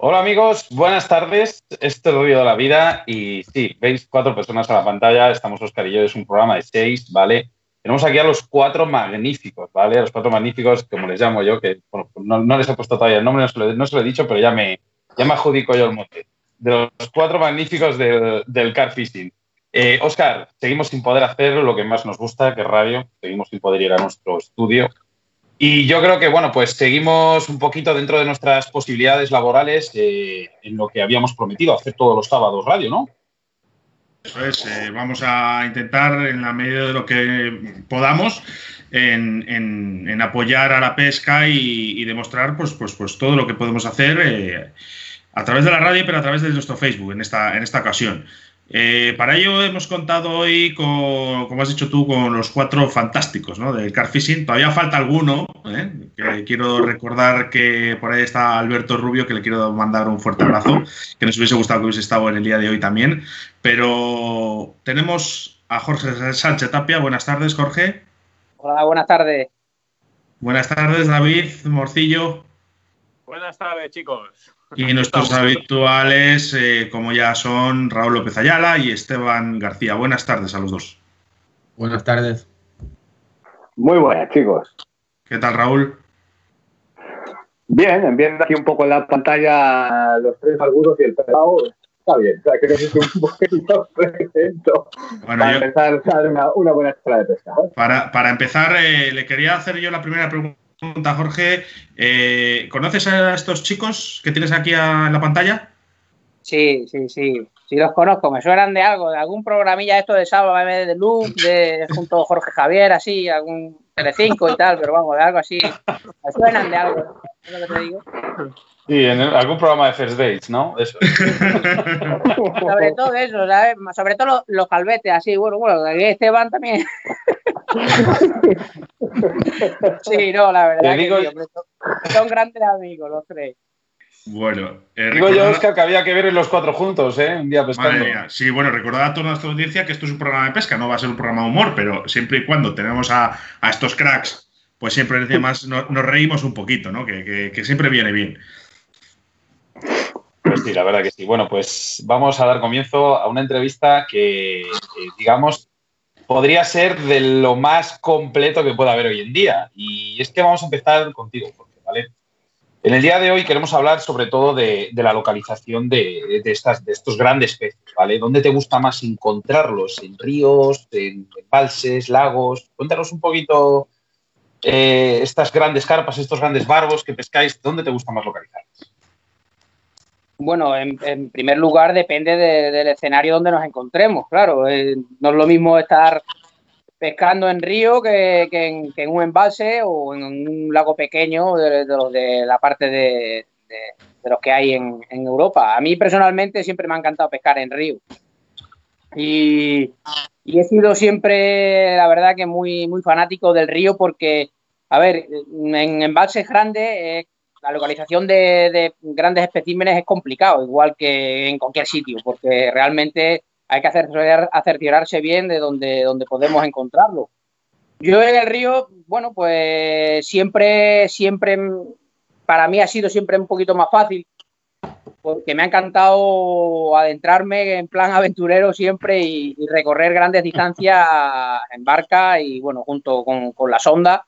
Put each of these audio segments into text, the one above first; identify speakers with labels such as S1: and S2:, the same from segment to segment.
S1: Hola amigos, buenas tardes. Este es Río de la Vida y sí, veis cuatro personas a la pantalla. Estamos Oscar y yo, es un programa de seis, ¿vale? Tenemos aquí a los cuatro magníficos, ¿vale? A los cuatro magníficos, como les llamo yo, que no, les he puesto todavía el nombre, no se, lo, he dicho, pero ya me, ya me adjudico yo el mote. De los cuatro magníficos del, del car fishing. Eh, Oscar, seguimos sin poder hacer lo que más nos gusta, que es radio. Seguimos sin poder ir a nuestro estudio. Y yo creo que, bueno, pues seguimos un poquito dentro de nuestras posibilidades laborales eh, en lo que habíamos prometido, hacer todos los sábados radio, ¿no?
S2: Eso es, eh, vamos a intentar en la medida de lo que podamos en, apoyar a la pesca y, demostrar pues, pues, pues todo lo que podemos hacer eh, a través de la radio, pero a través de nuestro Facebook en esta, en esta ocasión. Eh, para ello hemos contado hoy, con, como has dicho tú, con los cuatro fantásticos ¿no? del car fishing. Todavía falta alguno. Que quiero recordar que por ahí está Alberto Rubio, que le quiero mandar un fuerte abrazo, que nos hubiese gustado que hubiese estado en el día de hoy también. Pero tenemos a Jorge Sánchez Tapia. Buenas tardes, Jorge.
S3: Hola, buenas tardes.
S2: Buenas tardes, David Morcillo.
S4: Buenas tardes, chicos.
S2: Y nuestros habituales, eh, como ya son Raúl López Ayala y Esteban García. Buenas tardes a los dos.
S5: Buenas tardes.
S6: Muy buenas, chicos.
S2: ¿Qué tal, Raúl?
S6: Bien, viendo aquí un poco en la pantalla los tres algunos y el pelado, está bien. O sea, creo que es un poquito presento bueno, para empezar a una, buena escuela de pesca.
S2: Para, empezar, eh, le quería hacer yo la primera pregunta, Jorge. Eh, ¿Conoces a estos chicos que tienes aquí en la pantalla?
S3: Sí, sí, sí. Sí los conozco, me suenan de algo, de algún programilla esto de sábado de Luz, de junto a Jorge Javier, así, algún Telecinco y tal, pero vamos, de algo así. Me suenan de algo, es lo que te digo.
S1: Sí, en algún programa de First Dates, ¿no? Eso.
S3: Sobre todo eso, ¿sabes? Sobre todo los, los calvetes, así, bueno, bueno, Esteban también. sí, no, la verdad. que son grandes amigos los tres.
S2: Bueno,
S1: eh, digo yo, Oscar, que había que ver los cuatro juntos, ¿eh? Un día pescando.
S2: Sí, bueno, recordad a toda nuestra audiencia que esto es un programa de pesca, no va a ser un programa de humor, pero siempre y cuando tenemos a, estos cracks, pues siempre además nos, nos reímos un poquito, ¿no? Que, siempre viene bien.
S1: Pues sí, la verdad que sí. Bueno, pues vamos a dar comienzo a una entrevista que, digamos, podría ser de lo más completo que pueda haber hoy en día. Y es que vamos a empezar contigo, porque, ¿vale? En el día de hoy queremos hablar sobre todo de, la localización de, estas, de estos grandes peces, ¿vale? ¿Dónde te gusta más encontrarlos? ¿En ríos, en embalses, lagos? Cuéntanos un poquito eh, estas grandes carpas, estos grandes barbos que pescáis, ¿dónde te gusta más localizarlos?
S3: Bueno, en, primer lugar depende del escenario donde nos encontremos, claro. Eh, no es lo mismo estar pescando en río que, en, un embalse o en un lago pequeño de, de la parte de, los que hay en, Europa. A mí personalmente siempre me ha encantado pescar en río. Y, he sido siempre, la verdad, que muy, muy fanático del río porque, a ver, en embalses grandes eh, la localización de, de, grandes especímenes es complicado, igual que en cualquier sitio, porque realmente hay que hacer, cerciorarse bien de donde, donde podemos encontrarlo. Yo en el río, bueno, pues siempre, siempre, para mí ha sido siempre un poquito más fácil, porque me ha encantado adentrarme en plan aventurero siempre y, recorrer grandes distancias en barca y, bueno, junto con, la sonda.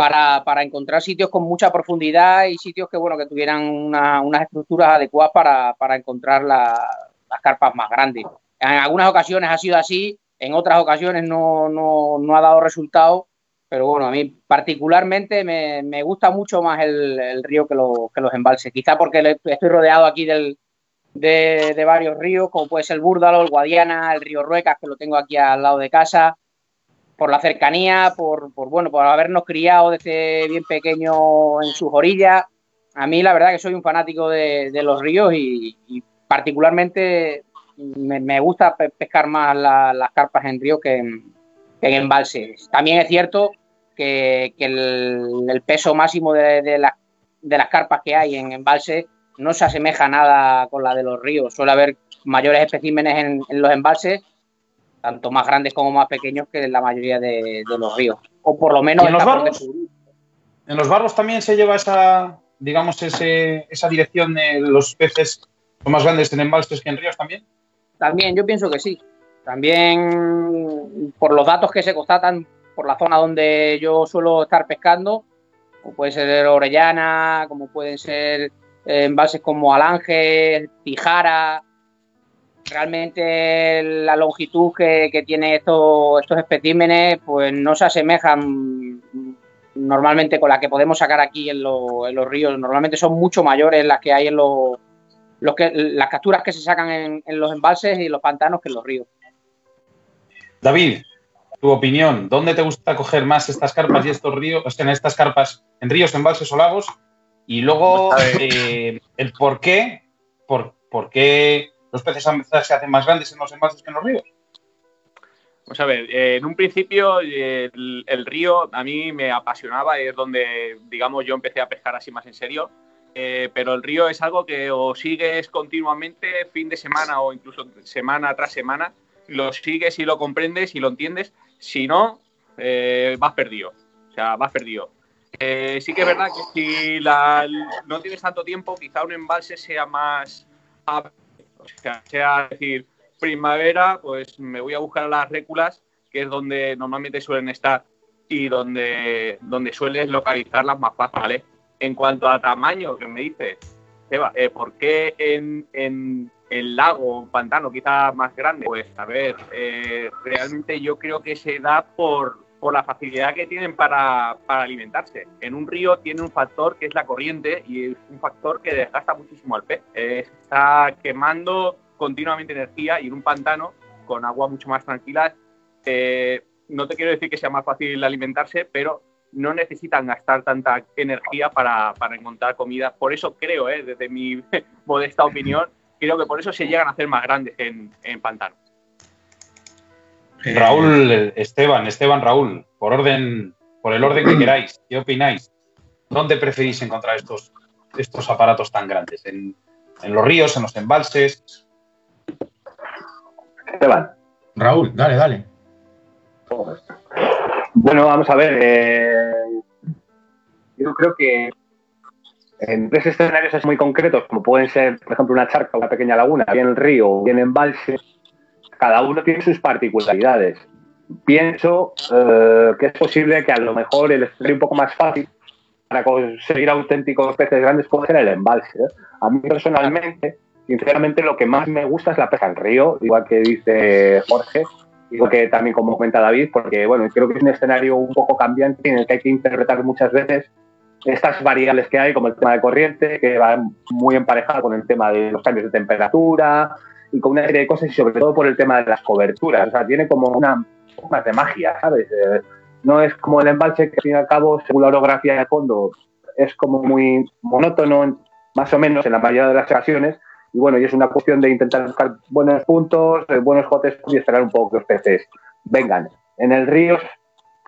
S3: Para, encontrar sitios con mucha profundidad y sitios que bueno que tuvieran unas estructuras adecuadas para, encontrar las carpas más grandes. En algunas ocasiones ha sido así, en otras ocasiones no, ha dado resultado, pero bueno, a mí particularmente me, gusta mucho más el, río que, los embalses. Quizá porque estoy rodeado aquí de, varios ríos, como puede ser el Búrdalo, el Guadiana, el río Ruecas, que lo tengo aquí al lado de casa, por la cercanía, por, bueno, por habernos criado desde bien pequeño en sus orillas. A mí la verdad que soy un fanático de, los ríos y particularmente me, gusta pescar más las carpas en río que en, embalses. También es cierto que, el, peso máximo de, las carpas que hay en embalse no se asemeja nada con la de los ríos. Suele haber mayores especímenes en, los embalses, tanto más grandes como más pequeños que en la mayoría de, los ríos. O por lo menos
S1: en los barros. ¿En los barros también se lleva esa, digamos, ese, esa dirección de los peces son más grandes en embalses que en ríos también?
S3: También, yo pienso que sí. También por los datos que se constatan por la zona donde yo suelo estar pescando, como puede ser Orellana, como pueden ser eh, embalses como Alange, Tijara. Realmente la longitud que, que tienen estos, estos especímenes pues no se asemejan normalmente con la que podemos sacar aquí en, en los ríos. Normalmente son mucho mayores las que hay en los, los que, las capturas que se sacan en, en los embalses y los pantanos que en los ríos.
S1: David, tu opinión, ¿dónde te gusta coger más estas carpas y estos ríos, o sea, en estas carpas, en ríos, embalses o lagos? Y luego, eh, el por qué, por, por, qué los peces se hacen más grandes en los embalses que en los ríos.
S4: Vamos a ver, eh, en un principio el, río a mí me apasionaba, es donde, digamos, yo empecé a pescar así más en serio. Eh, pero el río es algo que o sigues continuamente fin de semana o incluso semana tras semana, lo sigues y lo comprendes y lo entiendes, si no, eh, vas perdido, o sea, vas perdido. Sí que es verdad que si no tienes tanto tiempo, quizá un embalse sea más, sea, decir, primavera, pues me voy a buscar las réculas, que es donde normalmente suelen estar y donde, donde sueles localizarlas más fácil, ¿vale? En cuanto a tamaño, que me dices, Eva, eh, ¿por qué en, en el lago, un pantano quizás más grande? Pues a ver, eh, realmente yo creo que se da por, por la facilidad que tienen para, para, alimentarse. En un río tiene un factor que es la corriente y es un factor que desgasta muchísimo al pez. Eh, está quemando continuamente energía y en un pantano con agua mucho más tranquila, eh, no te quiero decir que sea más fácil alimentarse, pero no necesitan gastar tanta energía para, encontrar comida. Por eso creo, ¿eh? desde mi modesta opinión, creo que por eso se llegan a hacer más grandes en, en pantano.
S1: Eh, Raúl, Esteban, Esteban, Raúl, por orden, por el orden que queráis, ¿qué opináis? ¿Dónde preferís encontrar estos, estos aparatos tan grandes? ¿En, ¿En, los ríos, en los embalses?
S6: Esteban.
S5: Raúl, dale, dale.
S6: Bueno, vamos a ver. Eh, yo creo que en tres escenarios es muy concretos, como pueden ser, por ejemplo, una charca, una pequeña laguna, bien el río, bien embalse, cada uno tiene sus particularidades. Pienso eh, que es posible que a lo mejor el escenario un poco más fácil para conseguir auténticos peces grandes puede ser el embalse. ¿eh? A mí personalmente, sinceramente, lo que más me gusta es la pesca en río, igual que dice Jorge, Digo que también como comenta David, porque bueno, creo que es un escenario un poco cambiante en el que hay que interpretar muchas veces estas variables que hay, como el tema de corriente, que va muy emparejado con el tema de los cambios de temperatura y con una serie de cosas, y sobre todo por el tema de las coberturas. O sea, tiene como una más de magia, ¿sabes? Eh, no es como el embalse que, al fin y al cabo, según la orografía de fondo, es como muy monótono, más o menos, en la mayoría de las ocasiones, y bueno, y es una cuestión de intentar buscar buenos puntos, eh, buenos jotes y esperar un poco que los peces vengan. En el río,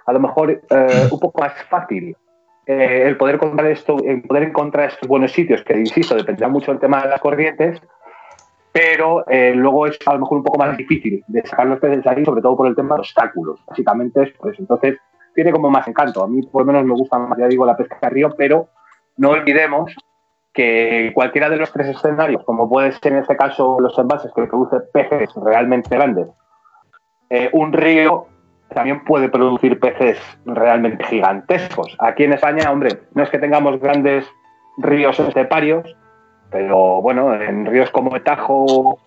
S6: a lo mejor eh, un poco más fácil eh, el poder encontrar esto, el poder encontrar estos buenos sitios, que insisto, dependerá mucho del tema de las corrientes, pero luego es a lo mejor un poco más difícil de sacar los peces ahí, sobre todo por el tema de obstáculos. Básicamente es por eso. Entonces, tiene como más encanto. A mí, por lo menos, me gusta más, ya digo, la pesca de río, pero no olvidemos que cualquiera de los tres escenarios, como puede ser en este caso los embalses que produce peces realmente grandes, eh, un río también puede producir peces realmente gigantescos. Aquí en España, hombre, no es que tengamos grandes ríos esteparios, pero bueno, en ríos como el Tajo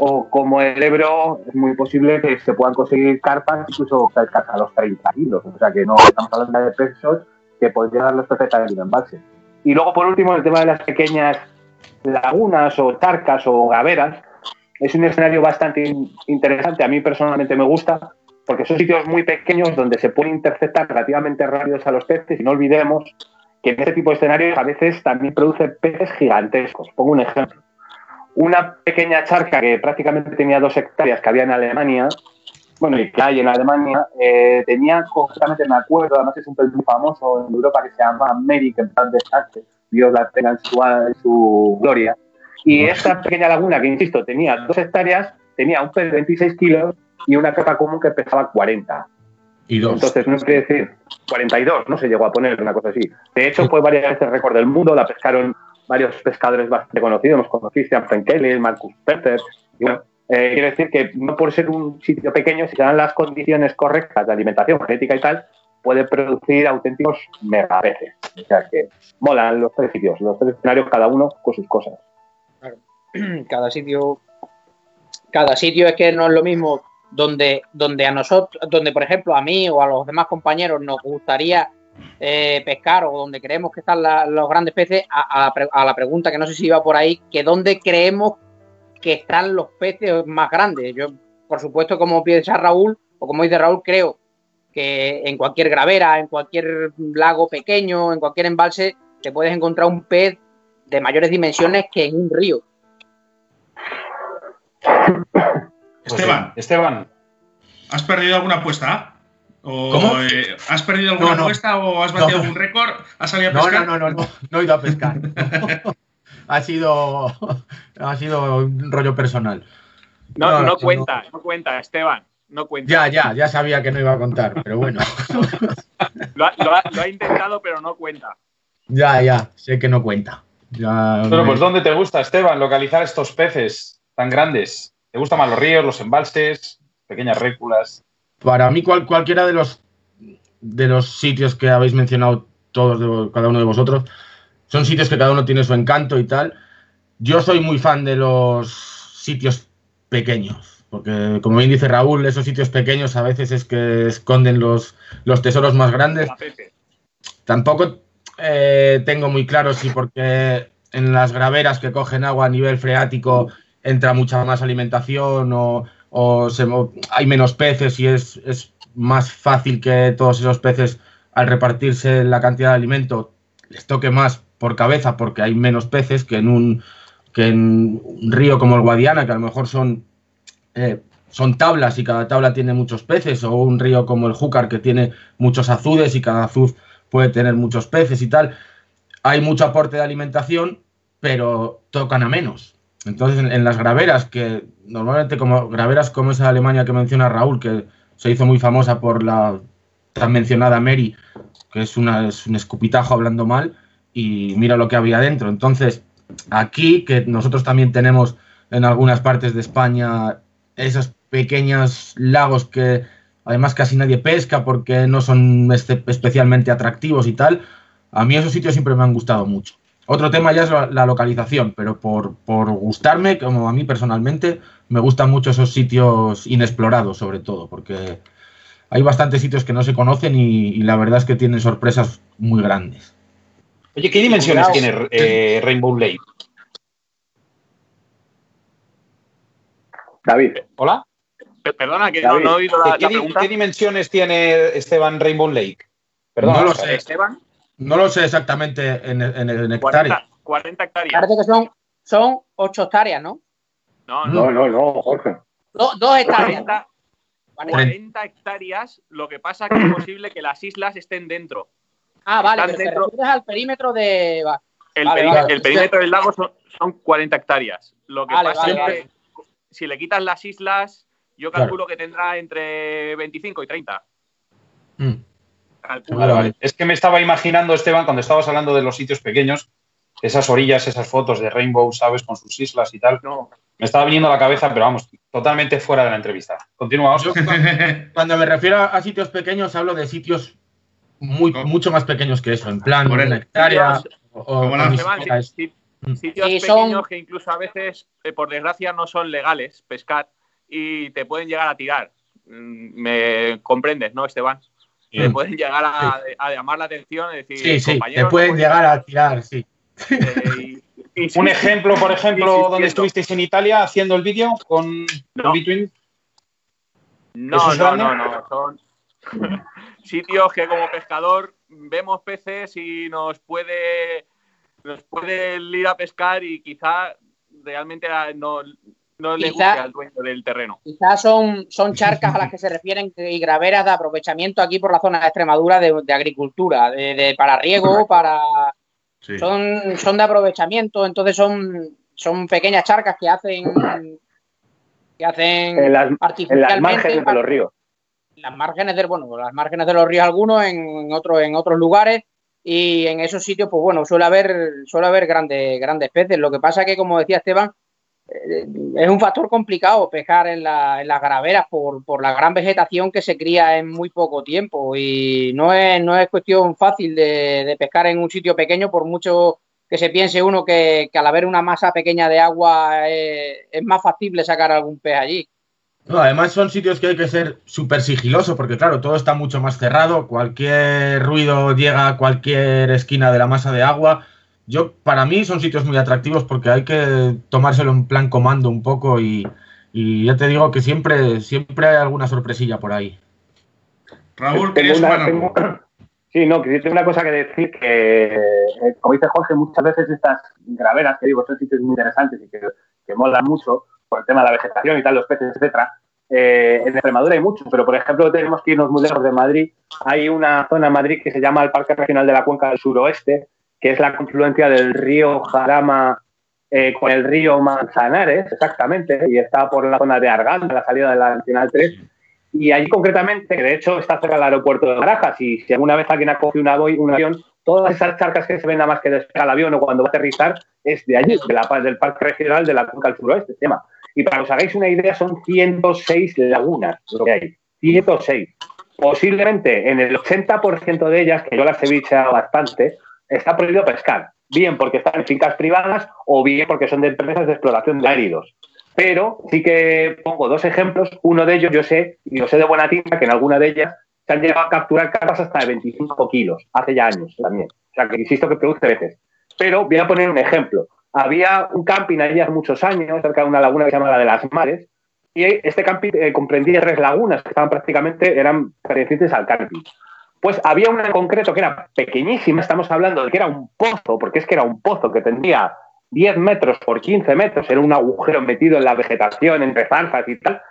S6: o como el Ebro es muy posible que se puedan conseguir carpas incluso a los 30 kilos. O sea que no estamos hablando de pesos que podrían dar los peces en embalse. Y luego, por último, el tema de las pequeñas lagunas o charcas o gaveras. Es un escenario bastante interesante. A mí personalmente me gusta porque son sitios muy pequeños donde se pueden interceptar relativamente rápidos a los peces. Y no olvidemos que en este tipo de escenarios a veces también produce peces gigantescos. Pongo un ejemplo. Una pequeña charca que prácticamente tenía dos hectáreas que había en Alemania, bueno, y que hay en Alemania, eh, tenía concretamente, me acuerdo, además es un pez muy famoso en Europa que se llama Merrick, en plan de Dios la tenga en su, gloria. Y esta pequeña laguna, que insisto, tenía dos hectáreas, tenía un pez de 26 kilos y una capa común que pesaba 40.
S5: Y dos.
S6: Entonces, no quiere decir 42, no se llegó a poner una cosa así. De hecho, fue varias veces récord del mundo, la pescaron varios pescadores bastante conocidos, como Christian Frankeli, Marcus Peter. Y bueno, eh, quiere decir que no por ser un sitio pequeño, si se dan las condiciones correctas de alimentación, genética y tal, puede producir auténticos megapeces. O sea que molan los tres sitios, los tres escenarios, cada uno con sus cosas.
S3: cada sitio cada sitio es que no es lo mismo donde donde a nosotros donde por ejemplo a mí o a los demás compañeros nos gustaría eh, pescar o donde creemos que están la- los grandes peces a, la a la pregunta que no sé si iba por ahí que dónde creemos que están los peces más grandes. Yo por supuesto como piensa Raúl o como dice Raúl creo que en cualquier gravera en cualquier lago pequeño en cualquier embalse te puedes encontrar un pez de mayores dimensiones que en un río
S2: Esteban,
S1: sí. Esteban,
S2: ¿has perdido alguna apuesta? ¿O,
S5: ¿Cómo?
S2: eh, ¿Has perdido alguna
S5: No, no.
S2: apuesta o has batido
S5: No.
S2: algún récord? ¿Has salido a pescar?
S5: no, no, no, no, no he ido a pescar. ha sido ha sido un rollo personal.
S4: No,
S5: No,
S4: no,
S5: no.
S4: cuenta, no cuenta, Esteban. No cuenta.
S5: Ya, ya, ya sabía que no iba a contar, pero bueno.
S4: Lo, ha, lo ha- lo ha intentado, pero no cuenta.
S5: ya, ya, sé que no cuenta. Ya,
S1: Pero
S5: me-
S1: pues ¿dónde te gusta, Esteban, localizar estos peces tan grandes? ¿Te gustan más los ríos, los embalses, pequeñas réculas?
S5: Para mí cual- cualquiera de los de los sitios que habéis mencionado todos de- cada uno de vosotros son sitios que cada uno tiene su encanto y tal. Yo soy muy fan de los sitios pequeños, porque como bien dice Raúl, esos sitios pequeños a veces es que esconden los, los tesoros más grandes. Tampoco eh, tengo muy claro si porque en las graveras que cogen agua a nivel freático entra mucha más alimentación o, o hay menos peces y es, es más fácil que todos esos peces al repartirse la cantidad de alimento les toque más por cabeza porque hay menos peces que en un, que en un río como el Guadiana, que a lo mejor son, eh, son tablas y cada tabla tiene muchos peces, o un río como el Júcar que tiene muchos azudes y cada azud puede tener muchos peces y tal. Hay mucho aporte de alimentación, pero tocan a menos. Entonces, en, las graveras, que normalmente como graveras como esa Alemania que menciona Raúl, que se hizo muy famosa por la tan mencionada Mary, que es, una, es un escupitajo hablando mal, y mira lo que había dentro. Entonces, aquí, que nosotros también tenemos en algunas partes de España esos pequeños lagos que además casi nadie pesca porque no son especialmente atractivos y tal, a mí esos sitios siempre me han gustado mucho. Otro tema ya es la, la localización, pero por, por gustarme, como a mí personalmente, me gustan mucho esos sitios inexplorados sobre todo, porque hay bastantes sitios que no se conocen y, y la verdad es que tienen sorpresas muy grandes.
S1: Oye, ¿qué dimensiones
S3: Cuidado.
S1: tiene eh, Rainbow Lake?
S6: David,
S1: ¿Hola?
S4: Pe- Perdona, que no,
S6: David,
S4: no he oído la,
S1: ¿Qué,
S4: la
S1: di-
S4: pregunta.
S1: qué dimensiones tiene Esteban Rainbow Lake? Perdón,
S5: No lo sé.
S4: Esteban,
S5: No lo sé exactamente en, en, en hectáreas.
S4: 40, 40 hectáreas.
S3: Parece que son, son 8 hectáreas, ¿no?
S4: No, no.
S6: no, no, no, Jorge.
S3: Do- dos hectáreas.
S4: 40,
S3: Vale.
S4: 40 hectáreas, lo que pasa que es posible que las islas estén dentro.
S3: Ah, vale,
S4: Están
S3: pero te
S4: dentro-
S3: refieres al perímetro de.
S4: El,
S3: Vale,
S4: peri-
S3: vale.
S4: el perímetro del lago son, son 40 hectáreas. Lo que
S3: Vale,
S4: pasa
S3: vale,
S4: es
S3: vale.
S4: que si le quitas las islas, yo
S5: Claro.
S4: calculo que tendrá entre 25 y 30.
S5: Mm.
S4: Calculo.
S1: Vale, vale. Es que me estaba imaginando, Esteban, cuando estabas hablando de los sitios pequeños, esas orillas, esas fotos de Rainbow, ¿sabes? Con sus islas y tal.
S4: No,
S1: Me estaba viniendo a la cabeza, pero vamos, totalmente fuera de la entrevista.
S5: Yo cu- cuando me refiero a sitios pequeños hablo de sitios muy, mucho más pequeños que eso, en plan
S2: Por
S5: una hectárea
S4: sitios-
S5: o, Mm.
S4: sitios
S3: Sí, son-
S4: pequeños que incluso a veces, eh, por desgracia, no son legales pescar y te pueden llegar a tirar. Mm, Me comprendes, ¿no, Esteban? Te
S5: Sí.
S4: pueden llegar a, a llamar la atención y decir,
S5: Sí, sí, te pueden
S4: no
S5: llegar a tirar, sí.
S4: Eh, y- y-
S1: Un ejemplo, por ejemplo, donde estuvisteis en Italia haciendo el vídeo con,
S4: No.
S1: Between.
S4: No,
S1: ¿Eso es
S4: no, no, no. Son sitios que como pescador vemos peces y nos puede nos puede ir a pescar y quizá realmente a- no, no le
S3: Quizá-
S4: guste al dueño del terreno.
S3: Quizás son, son charcas a las que se refieren y graveras de aprovechamiento aquí por la zona de Extremadura de, de agricultura, de, de- para riego, para.
S2: Sí.
S3: Son, son de aprovechamiento, entonces son, son pequeñas charcas que hacen. que hacen
S6: En las, en las márgenes de los ríos.
S3: las márgenes del, bueno, las márgenes de los ríos algunos, en otros, en otros lugares, y en esos sitios, pues bueno, suele haber, suele haber grandes, grandes peces. Lo que pasa es que, como decía Esteban, es un factor complicado pescar en, la, las graveras por, la gran vegetación que se cría en muy poco tiempo y no es, cuestión fácil de, pescar en un sitio pequeño por mucho que se piense uno que, al haber una masa pequeña de agua eh, es más factible sacar algún pez allí.
S5: Además son sitios que hay que ser súper sigiloso porque claro, todo está mucho más cerrado, cualquier ruido llega a cualquier esquina de la masa de agua. Yo, para mí son sitios muy atractivos porque hay que tomárselo en plan comando un poco y, y ya te digo que siempre, siempre hay alguna sorpresilla por ahí.
S2: Raúl,
S6: tengo una, tengo... Sí, no, que tengo una cosa que decir que, eh, como dice Jorge, muchas veces estas graveras, que digo, son sitios muy interesantes y que, que molan mucho, por el tema de la vegetación y tal, los peces, etcétera. Eh, en Extremadura hay muchos, pero por ejemplo tenemos que irnos muy lejos de Madrid. Hay una zona en Madrid que se llama el Parque Regional de la Cuenca del Suroeste, que es la confluencia del río Jarama eh, con el río Manzanares, exactamente, y está por la zona de Argal, la salida de la Nacional 3. Y allí concretamente, que de hecho está cerca del aeropuerto de Barajas, y si alguna vez alguien ha cogido una, un avión, todas esas charcas que se ven nada más que despega el avión o cuando va a aterrizar es de allí, de la, del Parque Regional de la Cuenca del Suroeste, tema. Y para que os hagáis una idea, son 106 lagunas lo que hay. 106. Posiblemente en el 80% de ellas, que yo las he bicheado bastante, está prohibido pescar. Bien porque están en fincas privadas o bien porque son de empresas de exploración de áridos. Pero sí que pongo dos ejemplos. Uno de ellos yo sé, yo sé de buena tinta, que en alguna de ellas se han llegado a capturar carpas hasta de 25 kilos, hace ya años también. O sea, que insisto que produce veces. Pero voy a poner un ejemplo. Había un camping allí hace muchos años, cerca de una laguna que se llama la de las Mares, y este camping eh, comprendía tres lagunas que estaban prácticamente, eran pertenecientes al camping. Pues había una en concreto que era pequeñísima, estamos hablando de que era un pozo, porque es que era un pozo que tendría 10 metros por 15 metros, era un agujero metido en la vegetación, entre zarzas y tal.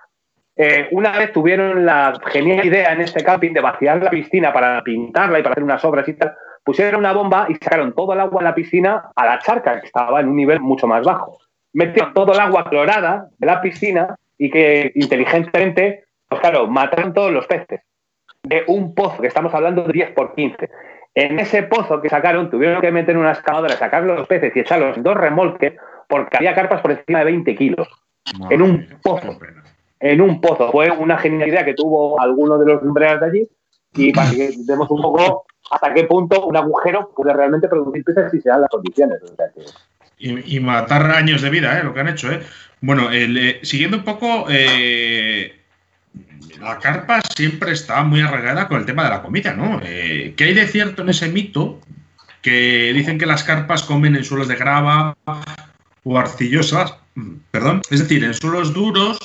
S6: Eh, una vez tuvieron la genial idea en este camping de vaciar la piscina para pintarla y para hacer unas obras y tal, pusieron una bomba y sacaron todo el agua de la piscina a la charca, que estaba en un nivel mucho más bajo. Metieron todo el agua clorada de la piscina y que inteligentemente, pues claro, mataron todos los peces. De un pozo, que estamos hablando de 10 por 15. En ese pozo que sacaron, tuvieron que meter una excavadora, sacar los peces y echarlos en dos remolques, porque había carpas por encima de 20 kilos. en un pozo. En un pozo. Fue una genialidad que tuvo alguno de los lumbreras de allí. Y para que demos un poco hasta qué punto un agujero puede realmente producir peces si se dan las condiciones. O sea que...
S2: y, y, matar años de vida, ¿eh? lo que han hecho. ¿eh? Bueno, el, eh, siguiendo un poco, eh, la carpa siempre está muy arraigada con el tema de la comida, ¿no? Eh, ¿Qué hay de cierto en ese mito que dicen que las carpas comen en suelos de grava o arcillosas? Perdón, es decir, en suelos duros.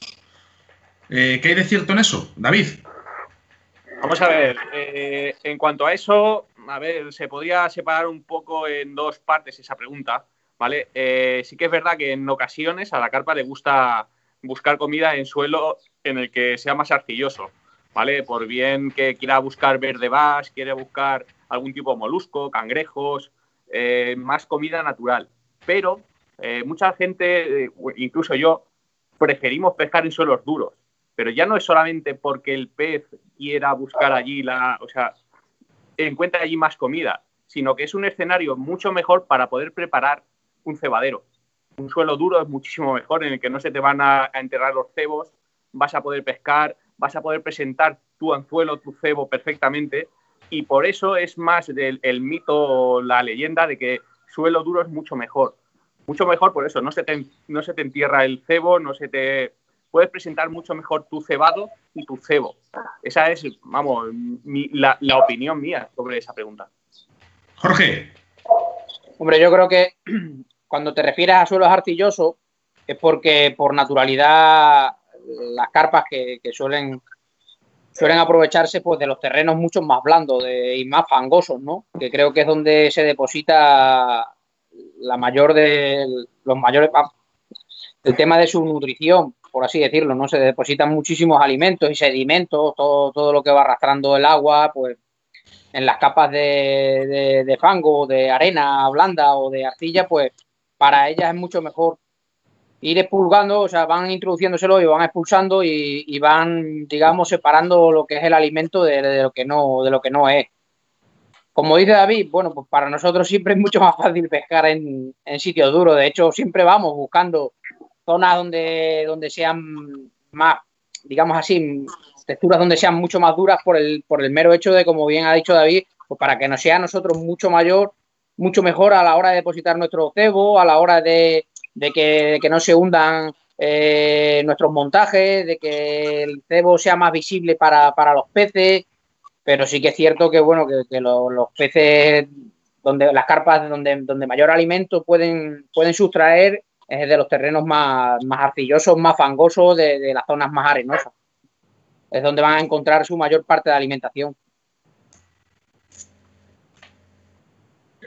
S2: ¿Qué hay de cierto en eso, David?
S4: Vamos a ver, eh, en cuanto a eso, a ver, se podría separar un poco en dos partes esa pregunta, ¿vale? Eh, sí que es verdad que en ocasiones a la carpa le gusta buscar comida en suelo en el que sea más arcilloso, ¿vale? Por bien que quiera buscar verde bass, quiere buscar algún tipo de molusco, cangrejos, eh, más comida natural. Pero eh, mucha gente, eh, incluso yo, preferimos pescar en suelos duros pero ya no es solamente porque el pez quiera buscar allí la, o sea, encuentra allí más comida, sino que es un escenario mucho mejor para poder preparar un cebadero. Un suelo duro es muchísimo mejor en el que no se te van a, enterrar los cebos, vas a poder pescar, vas a poder presentar tu anzuelo, tu cebo perfectamente y por eso es más del el mito, la leyenda de que suelo duro es mucho mejor. Mucho mejor por eso, no se te, no se te entierra el cebo, no se te puedes presentar mucho mejor tu cebado y tu cebo. Esa es, vamos, mi, la, la, opinión mía sobre esa pregunta.
S2: Jorge.
S3: Hombre, yo creo que cuando te refieres a suelos arcillosos es porque por naturalidad las carpas que, suelen suelen aprovecharse pues de los terrenos mucho más blandos de, y más fangosos, ¿no? Que creo que es donde se deposita la mayor de los mayores el tema de su nutrición, por así decirlo, ¿no? Se depositan muchísimos alimentos y sedimentos, todo, todo lo que va arrastrando el agua, pues en las capas de, de, de, fango, de arena blanda o de arcilla, pues para ellas es mucho mejor ir expulgando, o sea, van introduciéndoselo y van expulsando y, van, digamos, separando lo que es el alimento de, lo que no, de lo que no es. Como dice David, bueno, pues para nosotros siempre es mucho más fácil pescar en, sitios duros. De hecho, siempre vamos buscando zonas donde, donde sean más, digamos así, texturas donde sean mucho más duras por el, por el mero hecho de, como bien ha dicho David, pues para que nos sea a nosotros mucho mayor, mucho mejor a la hora de depositar nuestro cebo, a la hora de, de que, no se hundan eh, nuestros montajes, de que el cebo sea más visible para, los peces, pero sí que es cierto que bueno que, los, peces donde las carpas donde, donde mayor alimento pueden, pueden sustraer es de los terrenos más, más arcillosos, más fangosos, de, de las zonas más arenosas. Es donde van a encontrar su mayor parte de alimentación.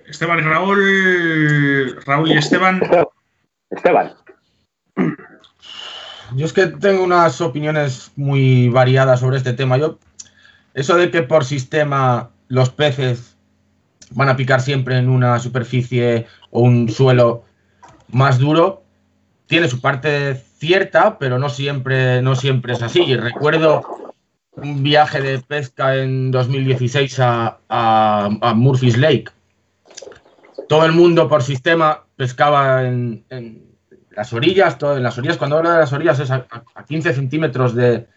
S2: Esteban y Raúl, Raúl y Esteban,
S6: Esteban.
S5: Yo es que tengo unas opiniones muy variadas sobre este tema. Yo, eso de que por sistema los peces van a picar siempre en una superficie o un suelo más duro, tiene su parte cierta, pero no siempre, no siempre es así. recuerdo un viaje de pesca en 2016 a, a Murphy's Lake. Todo el mundo por sistema pescaba en, las orillas, todo, en las orillas, cuando hablo de las orillas es a, 15 centímetros de,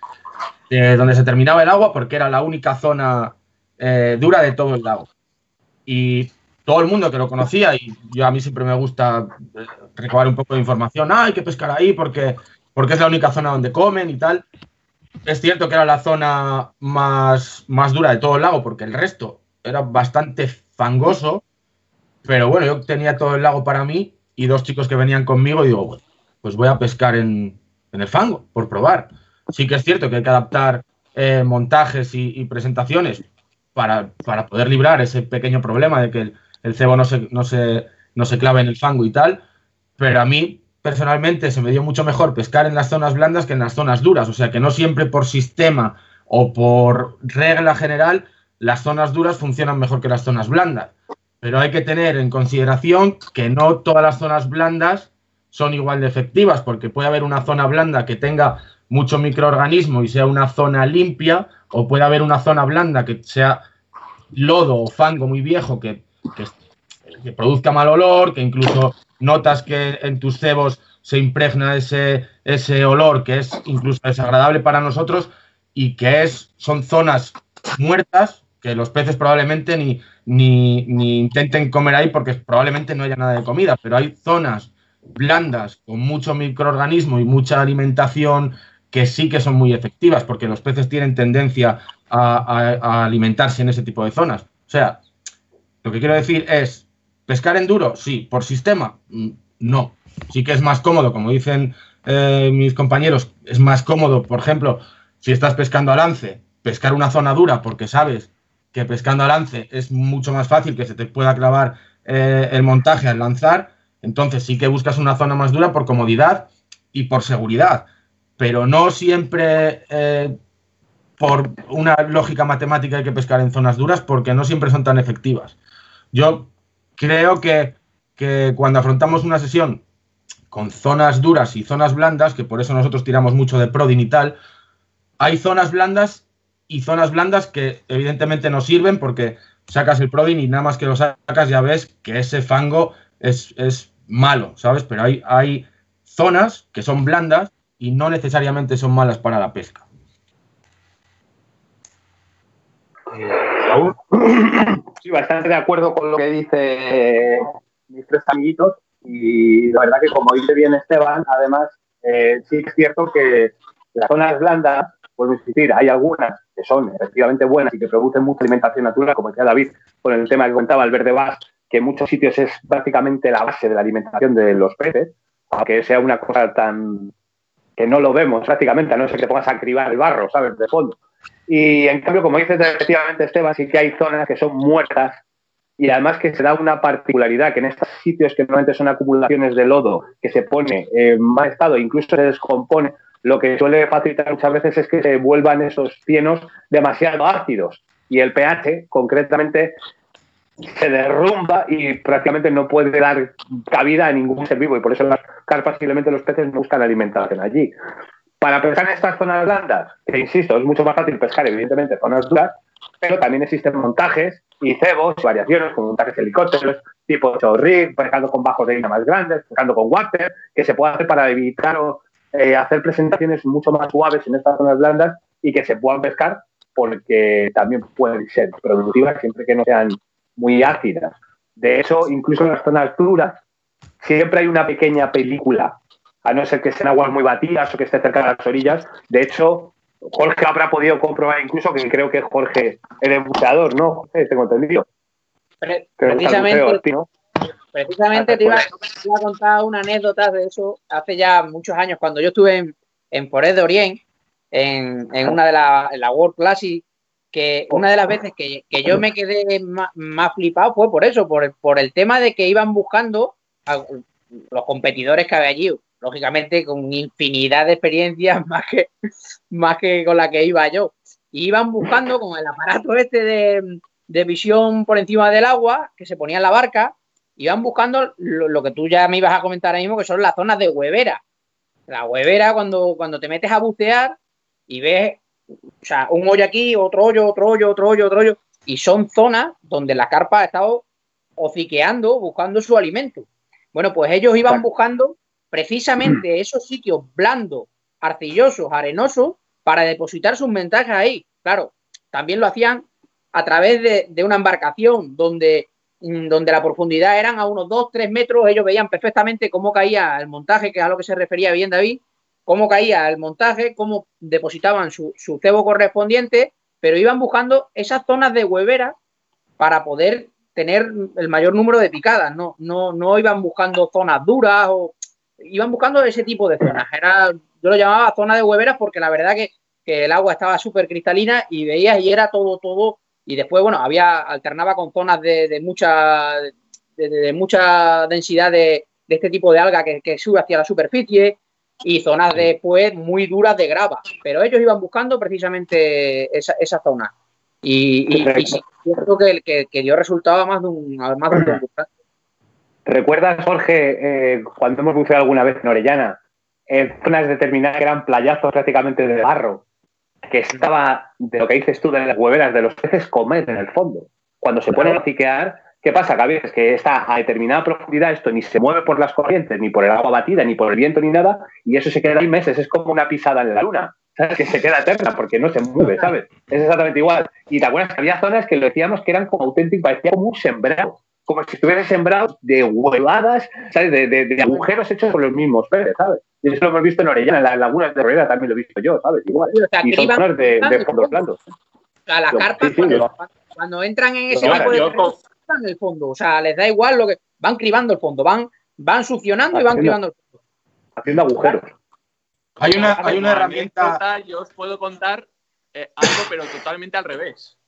S5: donde se terminaba el agua, porque era la única zona eh, dura de todo el lago. Y todo el mundo que lo conocía, y yo a mí siempre me gusta eh, recabar un poco de información, ah, hay que pescar ahí porque, porque es la única zona donde comen y tal. Es cierto que era la zona más, más dura de todo el lago, porque el resto era bastante fangoso, pero bueno, yo tenía todo el lago para mí y dos chicos que venían conmigo y digo, pues voy a pescar en, el fango, por probar. Sí que es cierto que hay que adaptar eh, montajes y, presentaciones para, poder librar ese pequeño problema de que el, cebo no se, no, se, no se clave en el fango y tal, pero a mí personalmente se me dio mucho mejor pescar en las zonas blandas que en las zonas duras, o sea que no siempre por sistema o por regla general las zonas duras funcionan mejor que las zonas blandas pero hay que tener en consideración que no todas las zonas blandas son igual de efectivas, porque puede haber una zona blanda que tenga mucho microorganismo y sea una zona limpia, o puede haber una zona blanda que sea lodo o fango muy viejo que, que, produzca mal olor, que incluso notas que en tus cebos se impregna ese, ese olor que es incluso desagradable para nosotros y que es, son zonas muertas que los peces probablemente ni, ni, intenten comer ahí porque probablemente no haya nada de comida, pero hay zonas blandas con mucho microorganismo y mucha alimentación que sí que son muy efectivas porque los peces tienen tendencia a, alimentarse en ese tipo de zonas. O sea, lo que quiero decir es, ¿pescar en duro? Sí. ¿Por sistema? Mm, no. Sí que es más cómodo, como dicen eh, mis compañeros, es más cómodo, por ejemplo, si estás pescando a lance, pescar una zona dura porque sabes que pescando a lance es mucho más fácil que se te pueda clavar eh, el montaje al lanzar. Entonces sí que buscas una zona más dura por comodidad y por seguridad, pero no siempre eh, por una lógica matemática hay que pescar en zonas duras porque no siempre son tan efectivas. Yo creo que, que cuando afrontamos una sesión con zonas duras y zonas blandas, que por eso nosotros tiramos mucho de Prodin y tal, hay zonas blandas y zonas blandas que evidentemente no sirven porque sacas el Prodin y nada más que lo sacas ya ves que ese fango es, malo, ¿sabes? Pero hay, hay zonas que son blandas y no necesariamente son malas para la pesca.
S6: Sí, bastante de acuerdo con lo que dice mis tres amiguitos y la verdad que como dice bien Esteban, además eh, sí es cierto que las zonas blandas, vuelvo a insistir, hay algunas que son efectivamente buenas y que producen mucha alimentación natural, como decía David, con el tema que contaba el verde bass, que en muchos sitios es prácticamente la base de la alimentación de los peces, aunque sea una cosa tan que no lo vemos prácticamente, a no ser que pongas a cribar el barro, ¿sabes? De fondo. Y en cambio, como dices efectivamente, Esteban, sí que hay zonas que son muertas y además que se da una particularidad, que en estos sitios que normalmente son acumulaciones de lodo, que se pone en mal estado, incluso se descompone, lo que suele facilitar muchas veces es que se vuelvan esos cienos demasiado ácidos y el pH concretamente se derrumba y prácticamente no puede dar cabida a ningún ser vivo y por eso las carpas simplemente los peces no buscan alimentación allí. Para pescar en estas zonas blandas, que insisto, es mucho más fácil pescar evidentemente zonas duras, pero también existen montajes y cebos, variaciones como montajes helicópteros, tipo chorrig, pescando con bajos de línea más grandes, pescando con water, que se puede hacer para evitar o eh, hacer presentaciones mucho más suaves en estas zonas blandas y que se puedan pescar porque también pueden ser productivas siempre que no sean muy ácidas. De eso, incluso en las zonas duras, siempre hay una pequeña película, a no ser que sean aguas muy batidas o que esté cerca de las orillas. De hecho, Jorge habrá podido comprobar incluso que creo que Jorge es buceador, ¿no? tengo entendido.
S3: precisamente, precisamente te iba, a contar una anécdota de eso hace ya muchos años, cuando yo estuve en, en Forest de Orient, en, en una de las la World Classic, que una de las veces que, yo me quedé más, flipado fue por eso, por, por, el tema de que iban buscando a los competidores que había allí, lógicamente con infinidad de experiencias más que, más que con la que iba yo. Y iban buscando con el aparato este de, de visión por encima del agua que se ponía en la barca, iban buscando lo, que tú ya me ibas a comentar ahora mismo, que son las zonas de huevera. La huevera, cuando, cuando te metes a bucear y ves o sea, un hoyo aquí, otro hoyo, otro hoyo, otro hoyo, otro hoyo. Y son zonas donde la carpa ha estado hociqueando, buscando su alimento. Bueno, pues ellos iban buscando precisamente esos sitios blandos, arcillosos, arenosos, para depositar sus mensajes ahí. Claro, también lo hacían a través de, una embarcación donde, mm, donde la profundidad eran a unos 2, 3 metros. Ellos veían perfectamente cómo caía el montaje, que es a lo que se refería bien David, cómo caía el montaje, cómo depositaban su, cebo correspondiente, pero iban buscando esas zonas de huevera para poder tener el mayor número de picadas, no, no, no iban buscando zonas duras o iban buscando ese tipo de zonas. Era, yo lo llamaba zona de hueveras porque la verdad que, el agua estaba súper cristalina y veías y era todo, todo. Y después, bueno, había, alternaba con zonas de, mucha, de, mucha densidad de, este tipo de alga que, que sube hacia la superficie y zonas después muy duras de grava. Pero ellos iban buscando precisamente esa, esa zona. Y, y, sí, creo que, que, que, dio resultado más de un, más de un
S6: ¿Recuerdas, Jorge, eh, cuando hemos buceado alguna vez en Orellana, en zonas determinadas que eran playazos prácticamente de barro, que estaba, de lo que dices tú, de las hueveras de los peces comer en el fondo? Cuando se ponen a ciquear, ¿Qué pasa, Gaby? Es que está a determinada profundidad, esto ni se mueve por las corrientes, ni por el agua batida, ni por el viento, ni nada, y eso se queda ahí meses, es como una pisada en la luna, ¿sabes? Que se queda eterna porque no se mueve, ¿sabes? Es exactamente igual. Y te acuerdas que había zonas que lo decíamos que eran como auténticos, parecía como un sembrado, como si estuviese sembrado de huevadas, ¿sabes? De, agujeros hechos por los mismos peces, ¿sabes? Y eso lo hemos visto en Orellana, en las lagunas de Orellana también lo he visto yo, ¿sabes? Igual. y son zonas de, de fondos blandos.
S3: A la carpa, cuando, entran en ese tipo de en el fondo. O sea, les da igual lo que. Van cribando el fondo, van, van succionando y van cribando el fondo.
S6: Haciendo agujeros.
S5: Hay una, hay una herramienta.
S4: Yo os puedo contar eh, algo, pero totalmente al revés.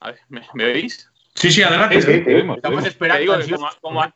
S4: A ver, ¿me, ¿me oís?
S2: Sí, sí, adelante.
S5: Estamos esperando.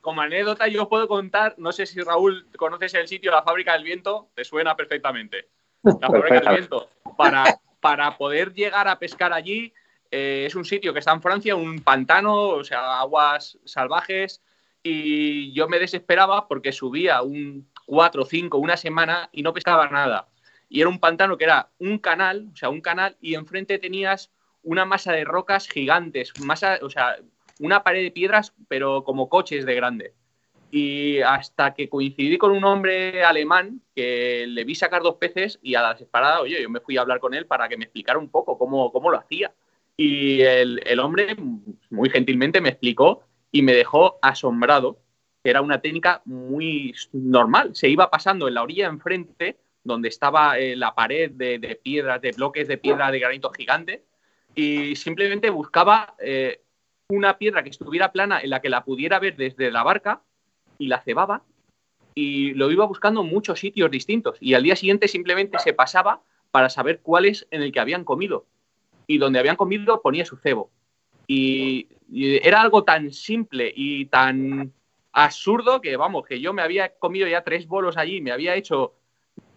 S4: como, anécdota, yo os puedo contar, no sé si Raúl conoces el sitio, la fábrica del viento, te suena perfectamente. La fábrica del viento. Para, para poder llegar a pescar allí, eh, es un sitio que está en Francia, un pantano, o sea, aguas salvajes, y yo me desesperaba porque subía un 4, 5, una semana y no pescaba nada. Y era un pantano que era un canal, o sea, un canal, y enfrente tenías una masa de rocas gigantes, masa, o sea, una pared de piedras, pero como coches de grande. Y hasta que coincidí con un hombre alemán que le vi sacar dos peces y a la desesperada, oye, yo me fui a hablar con él para que me explicara un poco cómo, cómo lo hacía. Y el, hombre muy gentilmente me explicó y me dejó asombrado. Era una técnica muy normal. Se iba pasando en la orilla enfrente, donde estaba eh, la pared de, piedras, de bloques de piedra de granito gigante, y simplemente buscaba eh, una piedra que estuviera plana en la que la pudiera ver desde la barca y la cebaba y lo iba buscando en muchos sitios distintos y al día siguiente simplemente se pasaba para saber cuál es en el que habían comido y donde habían comido ponía su cebo. Y, era algo tan simple y tan absurdo que, vamos, que yo me había comido ya tres bolos allí, me había hecho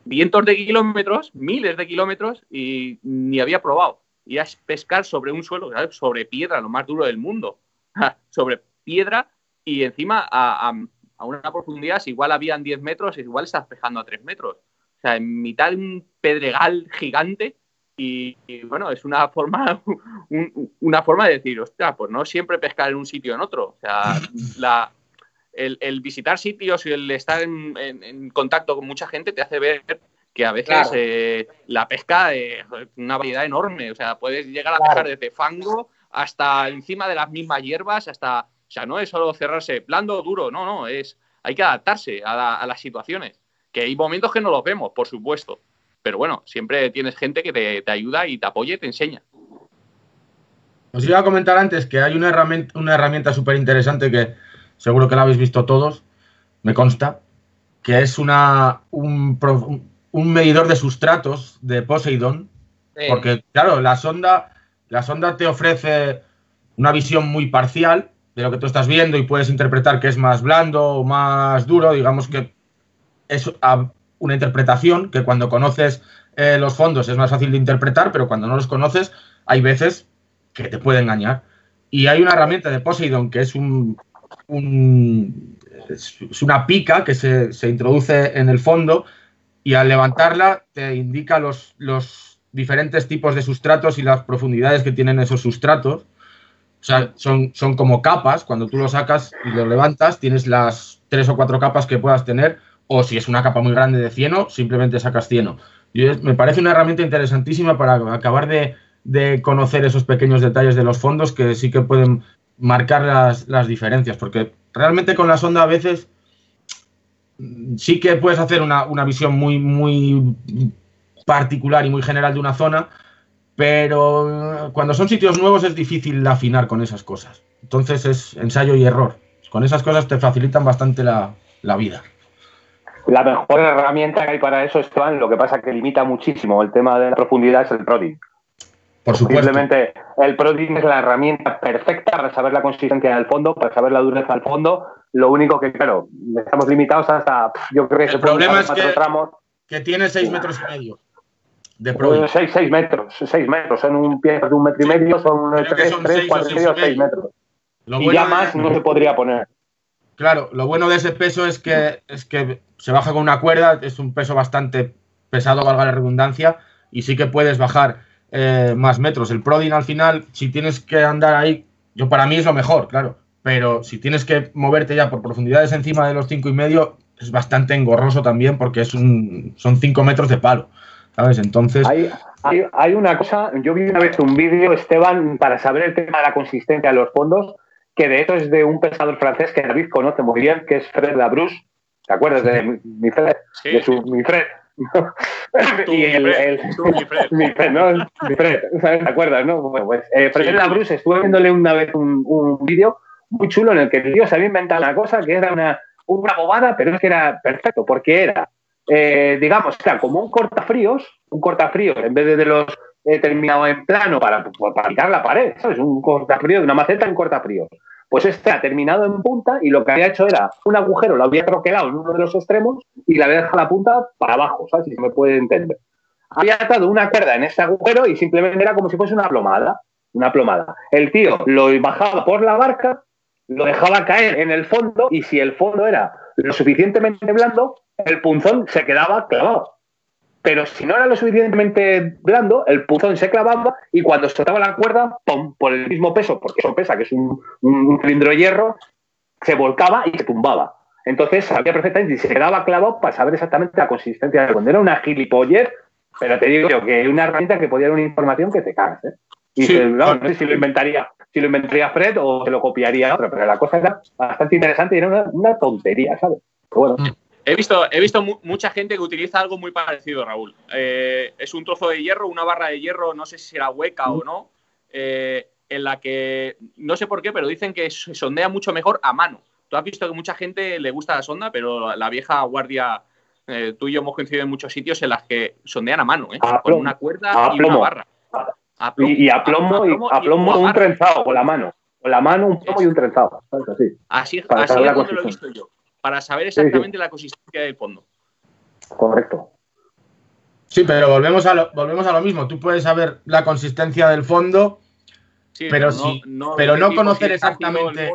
S4: vientos de kilómetros, miles de kilómetros y ni había probado. Ir a pescar sobre un suelo, sobre piedra, lo más duro del mundo, sobre piedra y encima a, una profundidad, si igual habían 10 metros, igual estás pescando a 3 metros. O sea, en mitad de un pedregal gigante y, bueno, es una forma, una forma de decir, ostras, pues no siempre pescar en un sitio o en otro. O sea, la, el, visitar sitios y el estar en, contacto con mucha gente te hace ver que a veces eh, la pesca es una variedad enorme. O sea, puedes llegar a pescar desde fango hasta encima de las mismas hierbas, hasta. O sea, no es solo cerrarse blando o duro, no, no, es. Hay que adaptarse a, las situaciones. Que hay momentos que no los vemos, por supuesto. Pero bueno, siempre tienes gente que te, te ayuda y te apoya y te enseña.
S5: Os iba a comentar antes que hay una herramienta, una herramienta súper interesante que seguro que la habéis visto todos, me consta, que es una, un, un medidor de sustratos de Poseidon, porque claro, la sonda, la sonda te ofrece una visión muy parcial de lo que tú estás viendo y puedes interpretar que es más blando o más duro, digamos que es una interpretación que cuando conoces eh, los fondos es más fácil de interpretar, pero cuando no los conoces hay veces que te puede engañar. Y hay una herramienta de Poseidon que es un, es una pica que se, se introduce en el fondo y al levantarla te indica los, diferentes tipos de sustratos y las profundidades que tienen esos sustratos. O sea, son, son como capas, cuando tú lo sacas y lo levantas, tienes las tres o cuatro capas que puedas tener, o si es una capa muy grande de cieno, simplemente sacas cieno. Y me parece una herramienta interesantísima para acabar de, de, conocer esos pequeños detalles de los fondos que sí que pueden marcar las, las diferencias, porque realmente con la sonda a veces sí que puedes hacer una, visión muy, muy particular y muy general de una zona, pero cuando son sitios nuevos es difícil afinar con esas cosas. Entonces es ensayo y error. Con esas cosas te facilitan bastante la, vida.
S6: La mejor herramienta que hay para eso, Esteban, lo que pasa que limita muchísimo el tema de la profundidad es el prodding.
S5: Por supuesto.
S6: Simplemente el prodding es la herramienta perfecta para saber la consistencia del fondo, para saber la dureza del fondo lo único que, claro, estamos limitados hasta, yo creo que
S5: el problema es que, que tiene 6 metros y medio.
S6: De 6 pues metros, 6 metros. En un pie de un metro y medio son 3, 3, 4 y medio, 6 metros. y ya más no se podría poner.
S5: Claro, lo bueno de ese peso es que, es que se baja con una cuerda, es un peso bastante pesado, valga la redundancia, y sí que puedes bajar eh, más metros. El Prodin al final, si tienes que andar ahí, yo para mí es lo mejor, claro pero si tienes que moverte ya por profundidades encima de los cinco y medio, es bastante engorroso también porque es un, son cinco metros de palo, ¿sabes? Entonces...
S6: Hay, hay, una cosa, yo vi una vez un vídeo, Esteban, para saber el tema de la consistencia de los fondos, que de hecho es de un pensador francés que David conoce muy bien, que es Fred Labrousse. ¿Te acuerdas de mi, Fred? de su, mi Fred. y el, el, mi Fred. mi Fred, ¿no? Mi Fred, ¿te acuerdas, no? Bueno, pues eh, Fred Labrousse, estuve viéndole una vez un, un vídeo muy chulo en el que el tío se había inventado una cosa que era una, una bobada, pero es que era perfecto, porque era, eh, digamos, era como un cortafríos, un cortafríos, en vez de, los eh, terminado en plano para, para picar la pared, ¿sabes? Un cortafríos, una maceta en cortafríos. Pues este ha terminado en punta y lo que había hecho era un agujero, lo había troquelado en uno de los extremos y le había dejado la punta para abajo, ¿sabes? Si se me puede entender. Había atado una cuerda en ese agujero y simplemente era como si fuese una plomada. Una plomada. El tío lo bajaba por la barca lo dejaba caer en el fondo y si el fondo era lo suficientemente blando, el punzón se quedaba clavado. Pero si no era lo suficientemente blando, el punzón se clavaba y cuando soltaba la cuerda, ¡pum! por el mismo peso, porque eso pesa, que es un, cilindro de hierro, se volcaba y se tumbaba. Entonces sabía perfectamente y se quedaba clavado para saber exactamente la consistencia de cuando era una gilipollez, pero te digo que una herramienta que podía dar una información que te cagas. ¿eh? Y no, sé si lo inventaría, si lo inventaría Fred o se lo copiaría otro, pero la cosa era bastante interesante y era una, tontería, ¿sabes? bueno. Mm.
S4: He visto, he visto mucha gente que utiliza algo muy parecido, Raúl. Eh, es un trozo de hierro, una barra de hierro, no sé si será hueca o no, eh, en la que, no sé por qué, pero dicen que se sondea mucho mejor a mano. Tú has visto que mucha gente le gusta la sonda, pero la vieja guardia, eh, tú y yo hemos coincidido en muchos sitios en las que sondean a mano, con una cuerda y una barra
S6: y, a plomo, y, a plomo un trenzado con la mano. Con la mano un plomo y un trenzado.
S4: Así, así, así es como lo he visto yo. Para saber exactamente la consistencia del fondo.
S6: Correcto.
S5: Sí, pero volvemos a lo, volvemos a lo mismo. Tú puedes saber la consistencia del fondo, pero, sí, pero no conocer exactamente.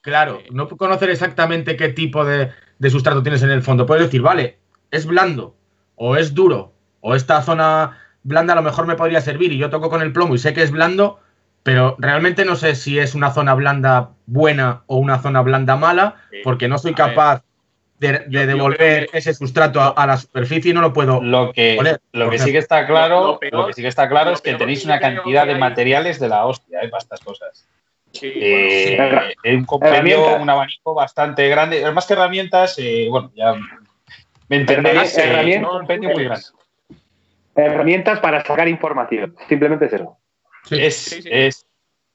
S5: Claro, no conocer exactamente qué tipo de, de, sustrato tienes en el fondo. Puedes decir, vale, es blando, o es duro, o esta zona blanda a lo mejor me podría servir y yo toco con el plomo y sé que es blando, pero realmente no sé si es una zona blanda buena o una zona blanda mala, porque no soy capaz de, devolver ese sustrato a, la superficie y no lo puedo.
S1: Lo que, lo que sí que está claro, lo, que sí que está claro es que tenéis una cantidad de materiales de la hostia ¿eh? para estas cosas. Sí, eh, un compendio, un abanico bastante grande. Más que herramientas, eh, bueno, ya me entendéis.
S6: Herramientas, un compendio muy grande. Herramientas para sacar información. Simplemente es eso.
S1: Es, es,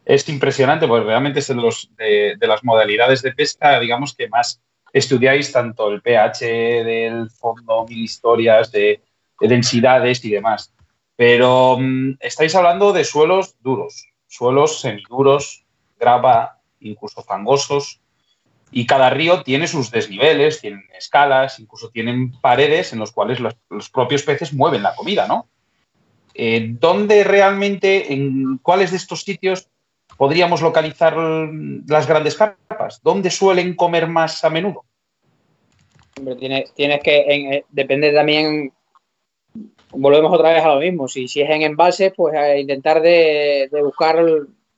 S1: es, impresionante, porque realmente es de, los, de, de las modalidades de pesca, digamos, que más estudiáis tanto el pH del fondo, mil historias, de, densidades y demás. Pero mm, estáis hablando de suelos duros, suelos semiduros, grava, incluso fangosos, y cada río tiene sus desniveles, tienen escalas, incluso tienen paredes en los cuales los, propios peces mueven la comida, ¿no? Eh, ¿Dónde realmente, en cuáles de estos sitios podríamos localizar las grandes carpas? ¿Dónde suelen comer más a menudo?
S3: Hombre, tienes, tienes que, eh, depende también, volvemos otra vez a lo mismo, si, si es en embalses, pues intentar de, buscar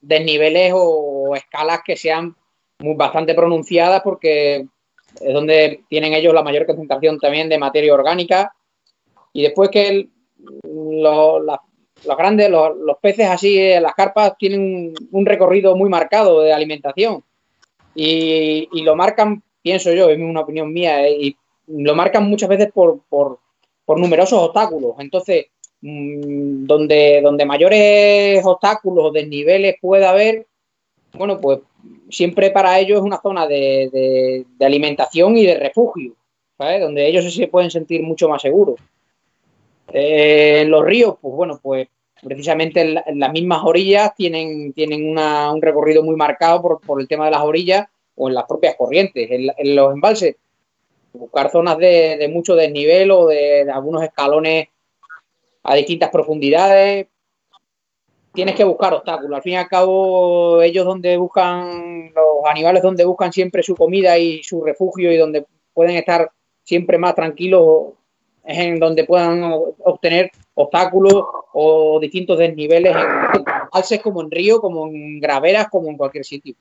S3: desniveles o escalas que sean muy, bastante pronunciadas porque es donde tienen ellos la mayor concentración también de materia orgánica y después que los grandes, los, peces así, eh, las carpas tienen un, recorrido muy marcado de alimentación y, lo marcan, pienso yo, es una opinión mía, eh, y lo marcan muchas veces por, por, numerosos obstáculos. Entonces, mm, donde, donde mayores obstáculos o desniveles pueda haber, bueno, pues siempre para ellos es una zona de, alimentación y de refugio, donde ellos se pueden sentir mucho más seguros. Eh, en los ríos, pues bueno, pues precisamente en, las mismas orillas tienen, tienen un recorrido muy marcado por, el tema de las orillas o en las propias corrientes. En, los embalses, buscar zonas de, mucho desnivel o de, algunos escalones a distintas profundidades. Tienes que buscar obstáculos. Al fin y al cabo, ellos donde buscan, los animales donde buscan siempre su comida y su refugio y donde pueden estar siempre más tranquilos es en donde puedan obtener obstáculos o distintos desniveles en alces como en río, como en graveras, como en cualquier sitio.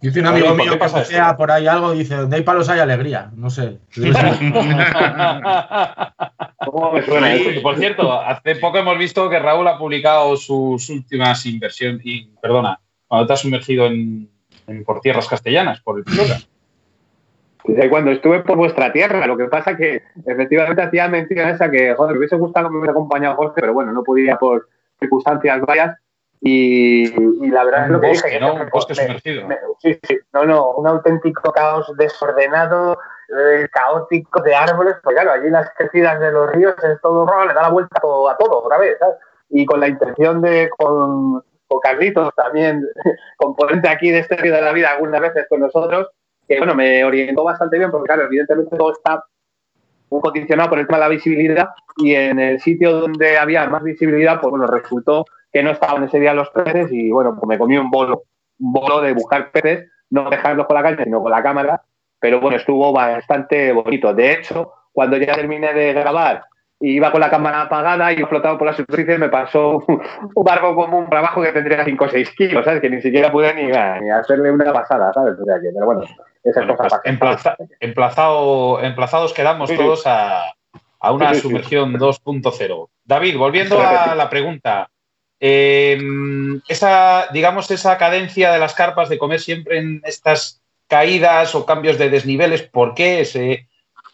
S5: Dice un amigo mío que sea por ahí algo, dice, donde hay palos hay alegría, no sé.
S1: Por cierto, hace poco hemos visto que Raúl ha publicado sus últimas inversiones, y, perdona, cuando te has sumergido en, por tierras castellanas, por el Pilota
S6: cuando estuve por vuestra tierra. Lo que pasa que efectivamente hacía mención esa que, joder, me hubiese gustado que me hubiera acompañado Jorge, pero bueno, no podía por circunstancias varias. Y, la verdad es lo que
S1: dije. ¿no? Un bosque sumergido.
S6: sí, sí. No, no, un auténtico caos desordenado, eh, caótico de árboles. Pues claro, allí las crecidas de los ríos es todo le da la vuelta a todo, a todo otra vez, ¿sabes? Y con la intención de, con, con Carlitos también, componente aquí de este río de la vida algunas veces con nosotros, que bueno, me orientó bastante bien porque, claro, evidentemente todo está un condicionado por el tema de la visibilidad y en el sitio donde había más visibilidad, pues bueno, resultó que no estaban ese día los peces y bueno, pues me comí un bolo, un bolo de buscar peces, no dejarlos con la caña, sino con la cámara, pero bueno, estuvo bastante bonito. De hecho, cuando ya terminé de grabar y iba con la cámara apagada y flotado por la superficie, me pasó un barco como un trabajo que tendría 5 o 6 kilos, ¿sabes? Que ni siquiera pude ni, ni hacerle una pasada, ¿sabes? pero bueno,
S1: pues emplazados quedamos todos a, una sumergión 2.0. David, volviendo a la pregunta. Em, esa, digamos, esa cadencia de las carpas de comer siempre en estas caídas o cambios de desniveles, ¿por qué? ¿Se,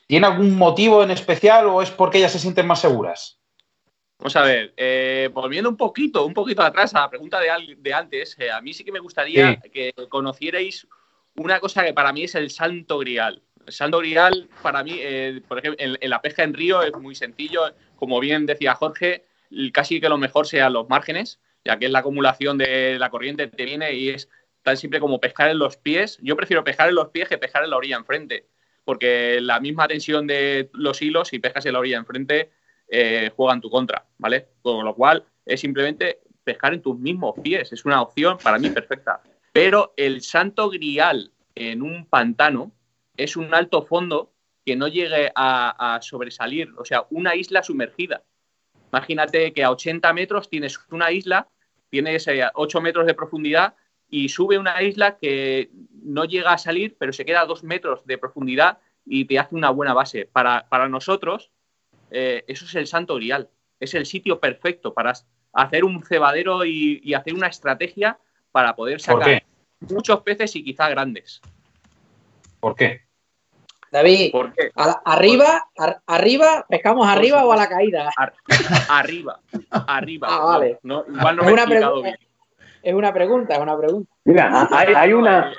S1: ¿Tiene algún motivo en especial o es porque ellas se sienten más seguras?
S4: Vamos a ver, eh, volviendo un poquito, un poquito atrás a la pregunta de, antes, eh, a mí sí que me gustaría que conocierais una cosa que para mí es el santo grial. El santo grial, para mí, eh, por ejemplo, en, la pesca en río es muy sencillo. Como bien decía Jorge, casi que lo mejor sean los márgenes, ya que es la acumulación de la corriente que te viene y es tan simple como pescar en los pies. Yo prefiero pescar en los pies que pescar en la orilla enfrente, porque la misma tensión de los hilos, si pescas en la orilla enfrente, eh, juega en tu contra, ¿vale? Con lo cual es simplemente pescar en tus mismos pies. Es una opción para mí perfecta. Pero el santo grial en un pantano es un alto fondo que no llegue a, sobresalir, o sea, una isla sumergida. Imagínate que a 80 metros tienes una isla, tienes 8 metros de profundidad y sube una isla que no llega a salir, pero se queda a 2 metros de profundidad y te hace una buena base. Para, nosotros, eh, eso es el santo grial. Es el sitio perfecto para hacer un cebadero y, hacer una estrategia para poder sacar muchos peces y quizá grandes.
S1: ¿Por qué?
S3: David, arriba, arriba, pescamos arriba o a la caída.
S4: arriba, arriba.
S3: Ah, vale.
S4: No, igual no me he explicado bien.
S3: Es una pregunta, es una pregunta.
S6: Mira, hay, una.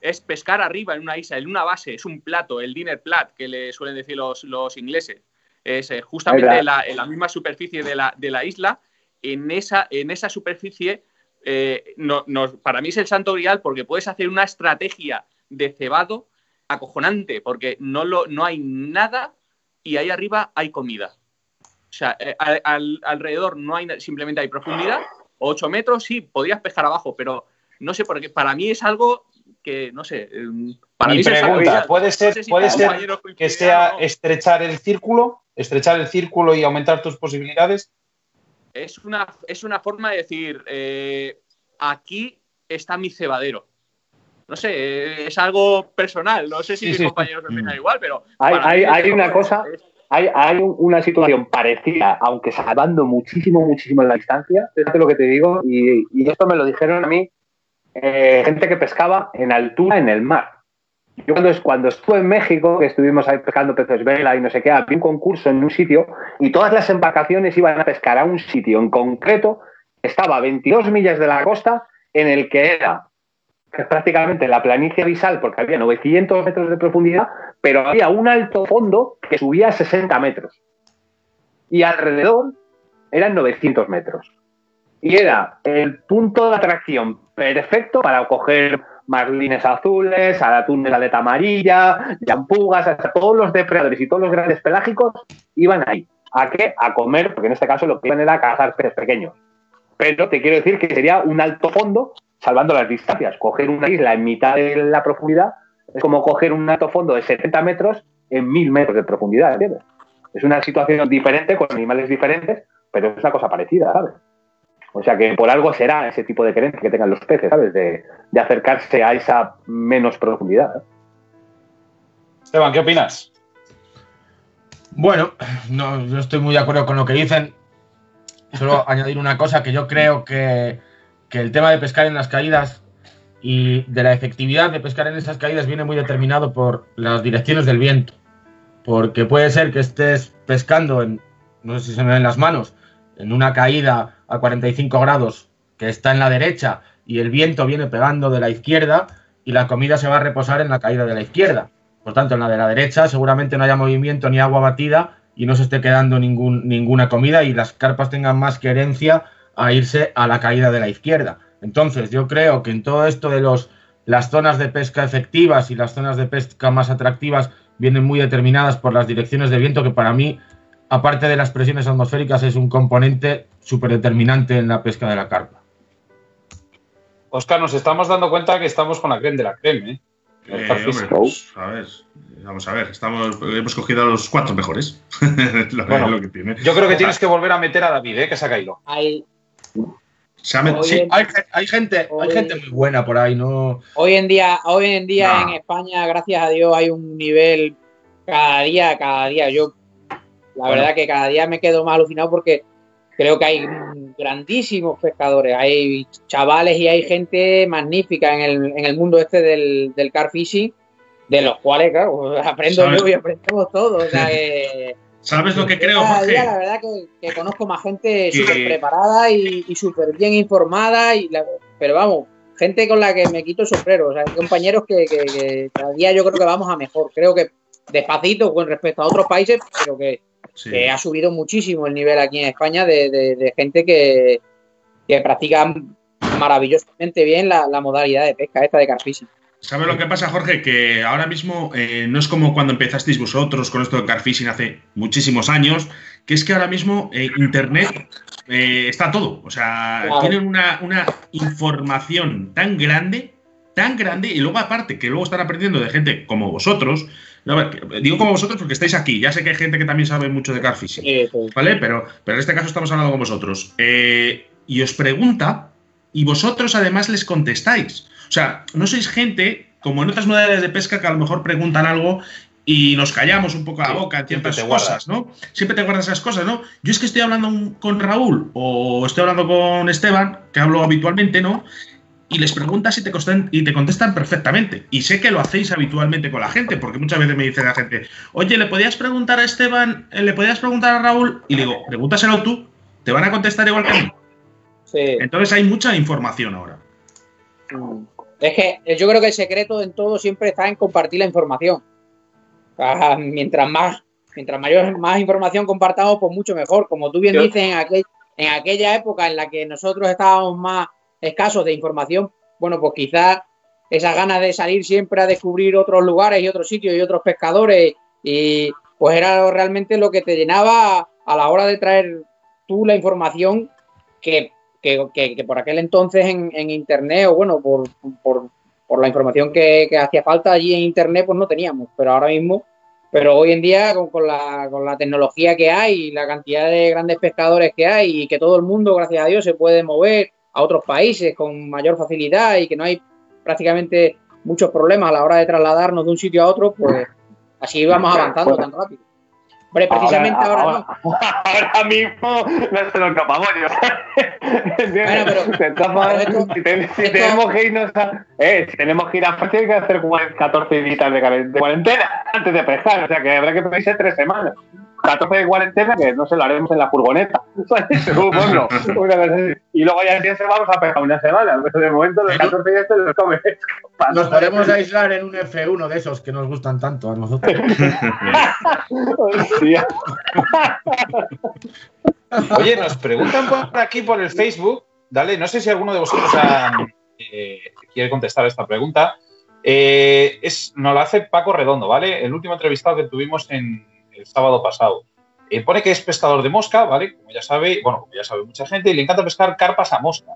S4: Es, pescar arriba en una isla, en una base, es un plato, el dinner plat, que le suelen decir los, los ingleses. Es eh, justamente en la, misma superficie de la, de la, isla. En esa, en esa superficie, eh, no, para mí es el santo grial porque puedes hacer una estrategia de cebado acojonante, porque no, lo, no hay nada y ahí arriba hay comida. O sea, eh, alrededor no hay, simplemente hay profundidad 8 metros, sí, podrías pescar abajo, pero no sé, porque para mí es algo que, no sé, em, para
S1: Mi pregunta, ¿puede ser, puede ser que sea estrechar el círculo, estrechar el círculo y aumentar tus posibilidades?
S4: Es una, es una forma de decir, eh, aquí está mi cebadero. No sé, es algo personal, no sé si mis compañeros opinan igual, pero...
S6: Hay, hay, una cosa hay, una situación parecida, aunque salvando muchísimo, muchísimo la distancia, es lo que te digo, y, esto me lo dijeron a mí eh, gente que pescaba en altura en el mar. Yo cuando, cuando estuve en México, que estuvimos ahí pescando peces vela y no sé qué, había un concurso en un sitio y todas las embarcaciones iban a pescar a un sitio en concreto, estaba a 22 millas de la costa, en el que era que es prácticamente la planicie abisal, porque había 900 metros de profundidad, pero había un alto fondo que subía a 60 metros. Y alrededor eran 900 metros. Y era el punto de atracción perfecto para coger marlines azules, a la aleta amarilla, yampugas, hasta todos los depredadores y todos los grandes pelágicos iban ahí. ¿A qué? A comer, porque en este caso lo que iban era cazar peces pequeños. Pero te quiero decir que sería un alto fondo salvando las distancias. Coger una isla en mitad de la profundidad es como coger un alto fondo de 70 metros en 1000 metros de profundidad, ¿entiendes? Es una situación diferente, con animales diferentes, pero es una cosa parecida, ¿sabes? O sea que por algo será ese tipo de creencia que tengan los peces, ¿sabes? De, acercarse a esa menos profundidad.
S1: Esteban, ¿qué opinas?
S5: Bueno, no, yo estoy muy de acuerdo con lo que dicen. Solo añadir una cosa que yo creo que que el tema de pescar en las caídas y de la efectividad de pescar en esas caídas viene muy determinado por las direcciones del viento. Porque puede ser que estés pescando en, no sé si se me ven las manos, en una caída a 45 grados que está en la derecha y el viento viene pegando de la izquierda y la comida se va a reposar en la caída de la izquierda. Por tanto, en la de la derecha seguramente no haya movimiento ni agua batida y no se esté quedando ningún, ninguna comida y las carpas tengan más que herencia a irse a la caída de la izquierda. Entonces, yo creo que en todo esto de los, las zonas de pesca efectivas y las zonas de pesca más atractivas vienen muy determinadas por las direcciones de viento, que para mí, aparte de las presiones atmosféricas, es un componente súper determinante en la pesca de la carpa.
S1: Oscar, nos estamos dando cuenta que estamos con la crema de la crema, ¿eh?
S2: eh pues, a ver, vamos a ver, estamos, hemos cogido a los cuatro mejores.
S1: Yo creo que tienes que volver a meter a David, ¿eh? que se ha caído.
S3: Hay,
S5: sí, hay, gente, hay gente muy buena por ahí, ¿no?
S3: Hoy en día, hoy en día en España, gracias a Dios, hay un nivel cada día, cada día. Yo, la verdad que cada día me quedo más alucinado porque creo que hay grandísimos pescadores, hay chavales y hay gente magnífica en el, en el mundo este del, del car fishing, de los cuales, claro, aprendo yo y aprendemos todos. O sea que
S2: ¿Sabes lo que creo, Jorge?
S3: la verdad que, conozco más gente súper preparada y, súper bien informada, y pero vamos, gente con la que me quito el sombrero. O sea, compañeros que, cada día yo creo que vamos a mejor. Creo que despacito con respecto a otros países, pero que, ha subido muchísimo el nivel aquí en España de, gente que, practica maravillosamente bien la, modalidad de pesca esta de carfishing.
S2: ¿Sabes lo que pasa, Jorge? Que ahora mismo eh, no es como cuando empezasteis vosotros con esto de carfishing hace muchísimos años, que es que ahora mismo eh, Internet eh, está todo. O sea, tienen una, una, información tan grande, tan grande, y luego aparte que luego están aprendiendo de gente como vosotros. digo como vosotros porque estáis aquí. Ya sé que hay gente que también sabe mucho de carfishing. ¿Vale? Pero, pero en este caso estamos hablando con vosotros. Y os pregunta, y vosotros además les contestáis. O sea, no sois gente como en otras modalidades de pesca que a lo mejor preguntan algo y nos callamos un poco la boca en ciertas cosas, ¿no? Siempre te guardas esas cosas, ¿no? Yo es que estoy hablando con Raúl o estoy hablando con Esteban, que hablo habitualmente, ¿no? Y les preguntas y te, y te contestan perfectamente. Y sé que lo hacéis habitualmente con la gente, porque muchas veces me dice la gente, oye, ¿le podías preguntar a Esteban, eh, le podías preguntar a Raúl? Y le digo, pregúntaselo tú, te van a contestar igual que a mí. Sí. Entonces hay mucha información ahora.
S3: Mm. Es que yo creo que el secreto en todo siempre está en compartir la información mientras más, mientras mayor, más información compartamos, pues mucho mejor. Como tú bien dices, en, aquel, en aquella época en la que nosotros estábamos más escasos de información, bueno, pues quizás esa ganas de salir siempre a descubrir otros lugares y otros sitios y otros pescadores, y pues era realmente lo que te llenaba a la hora de traer tú la información que, por aquel entonces en, Internet, o bueno, por, por, por la información que, hacía falta allí en Internet, pues no teníamos. Pero ahora mismo, pero hoy en día, con, la, con la tecnología que hay, la cantidad de grandes pescadores que hay y que todo el mundo, gracias a Dios, se puede mover a otros países con mayor facilidad y que no hay prácticamente muchos problemas a la hora de trasladarnos de un sitio a otro, pues así vamos avanzando tan rápido precisamente ahora, ahora, no.
S6: Ahora mismo no se lo escapamos yo. bueno, pero, si, tenemos que irnos a. Eh, si tenemos que ir a Francia, hay que hacer 14 días de cuarentena antes de pescar. O sea que habrá que pedirse tres semanas. 14 de cuarentena, que no se lo haremos en la furgoneta. y luego ya se vamos a pegar una semana. Pero de momento los 14 días se los come.
S5: Nos podemos aislar en un F1 de esos que nos gustan tanto a nosotros.
S1: Oye, nos preguntan por aquí por el Facebook. Dale, no sé si alguno de vosotros eh, quiere contestar a esta pregunta. Eh, es, nos la hace Paco Redondo, ¿vale? El último entrevistado que tuvimos en, el sábado pasado. Eh, pone que es pescador de mosca, ¿vale? Como ya sabe, bueno, como ya sabe mucha gente, y le encanta pescar carpas a mosca.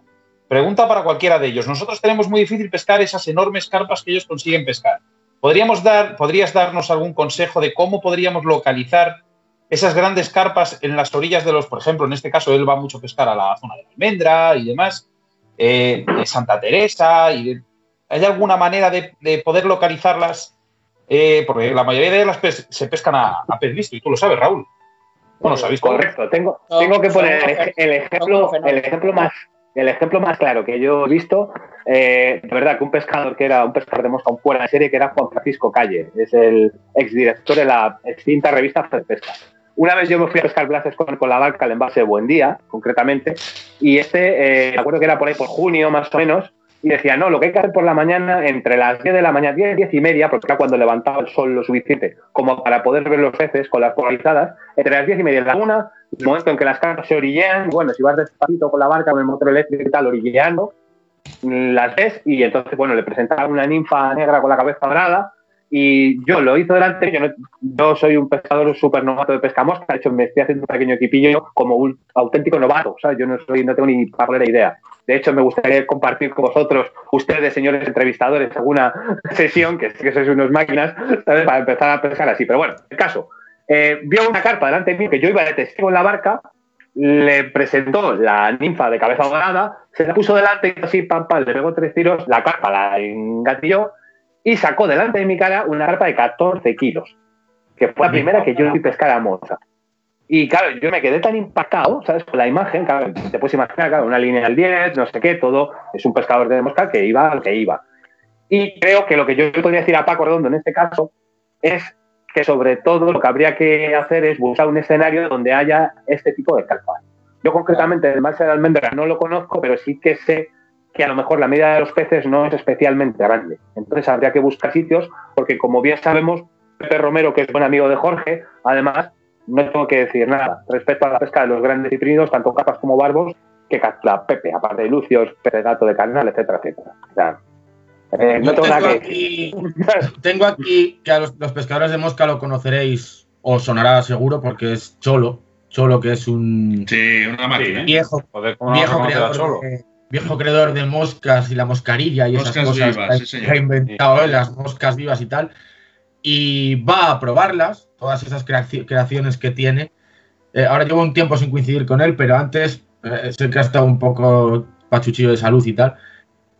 S1: Pregunta para cualquiera de ellos. Nosotros tenemos muy difícil pescar esas enormes carpas que ellos consiguen pescar. ¿Podríamos dar, ¿Podrías darnos algún consejo de cómo podríamos localizar esas grandes carpas en las orillas de los, por ejemplo, en este caso él va mucho a pescar a la zona de Almendra y demás, eh, de Santa Teresa, y ¿hay alguna manera de poder localizarlas eh, porque la mayoría de ellas se pescan a, pez visto, y tú lo sabes, Raúl.
S6: Bueno, ¿sabéis Correcto, tengo, tengo que poner el, ejemplo, el ejemplo más el ejemplo más claro que yo he visto, eh, de verdad, que un pescador que era un pescador de mosca, un fuera de serie, que era Juan Francisco Calle, es el exdirector de la extinta revista Pesca. Una vez yo me fui a pescar blases con, con la barca, el envase Buen Día, concretamente, y este, eh, me acuerdo que era por ahí por junio más o menos, y decía, no, lo que hay que hacer por la mañana, entre las 10 de la mañana, 10, 10 y media, porque era cuando levantaba el sol lo suficiente como para poder ver los peces con las polarizadas, entre las 10 y media y la una, el momento en que las carpas se orillean, bueno, si vas despacito con la barca, con el motor eléctrico y tal, orilleando, las ves y entonces, bueno, le presentaban una ninfa negra con la cabeza dorada y yo lo hice delante, yo, yo soy un pescador súper novato de pesca mosca, de hecho me estoy haciendo un pequeño equipillo como un auténtico novato, sea, Yo no, soy, no tengo ni de idea. De hecho, me gustaría compartir con vosotros, ustedes, señores entrevistadores, alguna sesión, que sé que sois unas máquinas, para empezar a pescar así. Pero bueno, el caso, eh, vio una carpa delante de mí que yo iba de testigo en la barca, le presentó la ninfa de cabeza dorada, se la puso delante y así, pam, pam, le pegó tres tiros, la carpa la engatilló y sacó delante de mi cara una carpa de 14 kilos, que fue la primera que yo vi pescar a moza. Y claro, yo me quedé tan impactado, ¿sabes? Con la imagen, claro, te puedes imaginar, claro, una línea al 10, no sé qué, todo, es un pescador de mosca que iba al que iba. Y creo que lo que yo podría decir a Paco Redondo en este caso es que sobre todo lo que habría que hacer es buscar un escenario donde haya este tipo de carpas. Yo concretamente el mar de almendra no lo conozco, pero sí que sé que a lo mejor la medida de los peces no es especialmente grande. Entonces habría que buscar sitios, porque como bien sabemos, Pepe Romero, que es buen amigo de Jorge, además, no tengo que decir nada respecto a la pesca de los grandes ciprinos, tanto capas como barbos, que captura Pepe, aparte de lucios, gato de canal, etcétera, etcétera.
S5: Eh, no tengo, nada que aquí, tengo aquí que a los, pescadores de mosca lo conoceréis, os sonará seguro porque es Cholo, Cholo, que es un
S2: Sí, una máquina.
S1: Sí.
S5: viejo,
S1: Joder, ¿cómo no
S5: viejo, creador
S1: Cholo?
S5: de, viejo creador de moscas y la moscarilla y
S2: Moscas
S5: esas cosas
S2: vivas,
S5: que ha-
S2: sí, señor.
S5: que ha inventado él, las moscas vivas y tal. Y va a probarlas, todas esas creaci- creaciones que tiene. Eh, ahora llevo un tiempo sin coincidir con él, pero antes eh, sé que ha estado un poco pachuchillo de salud y tal.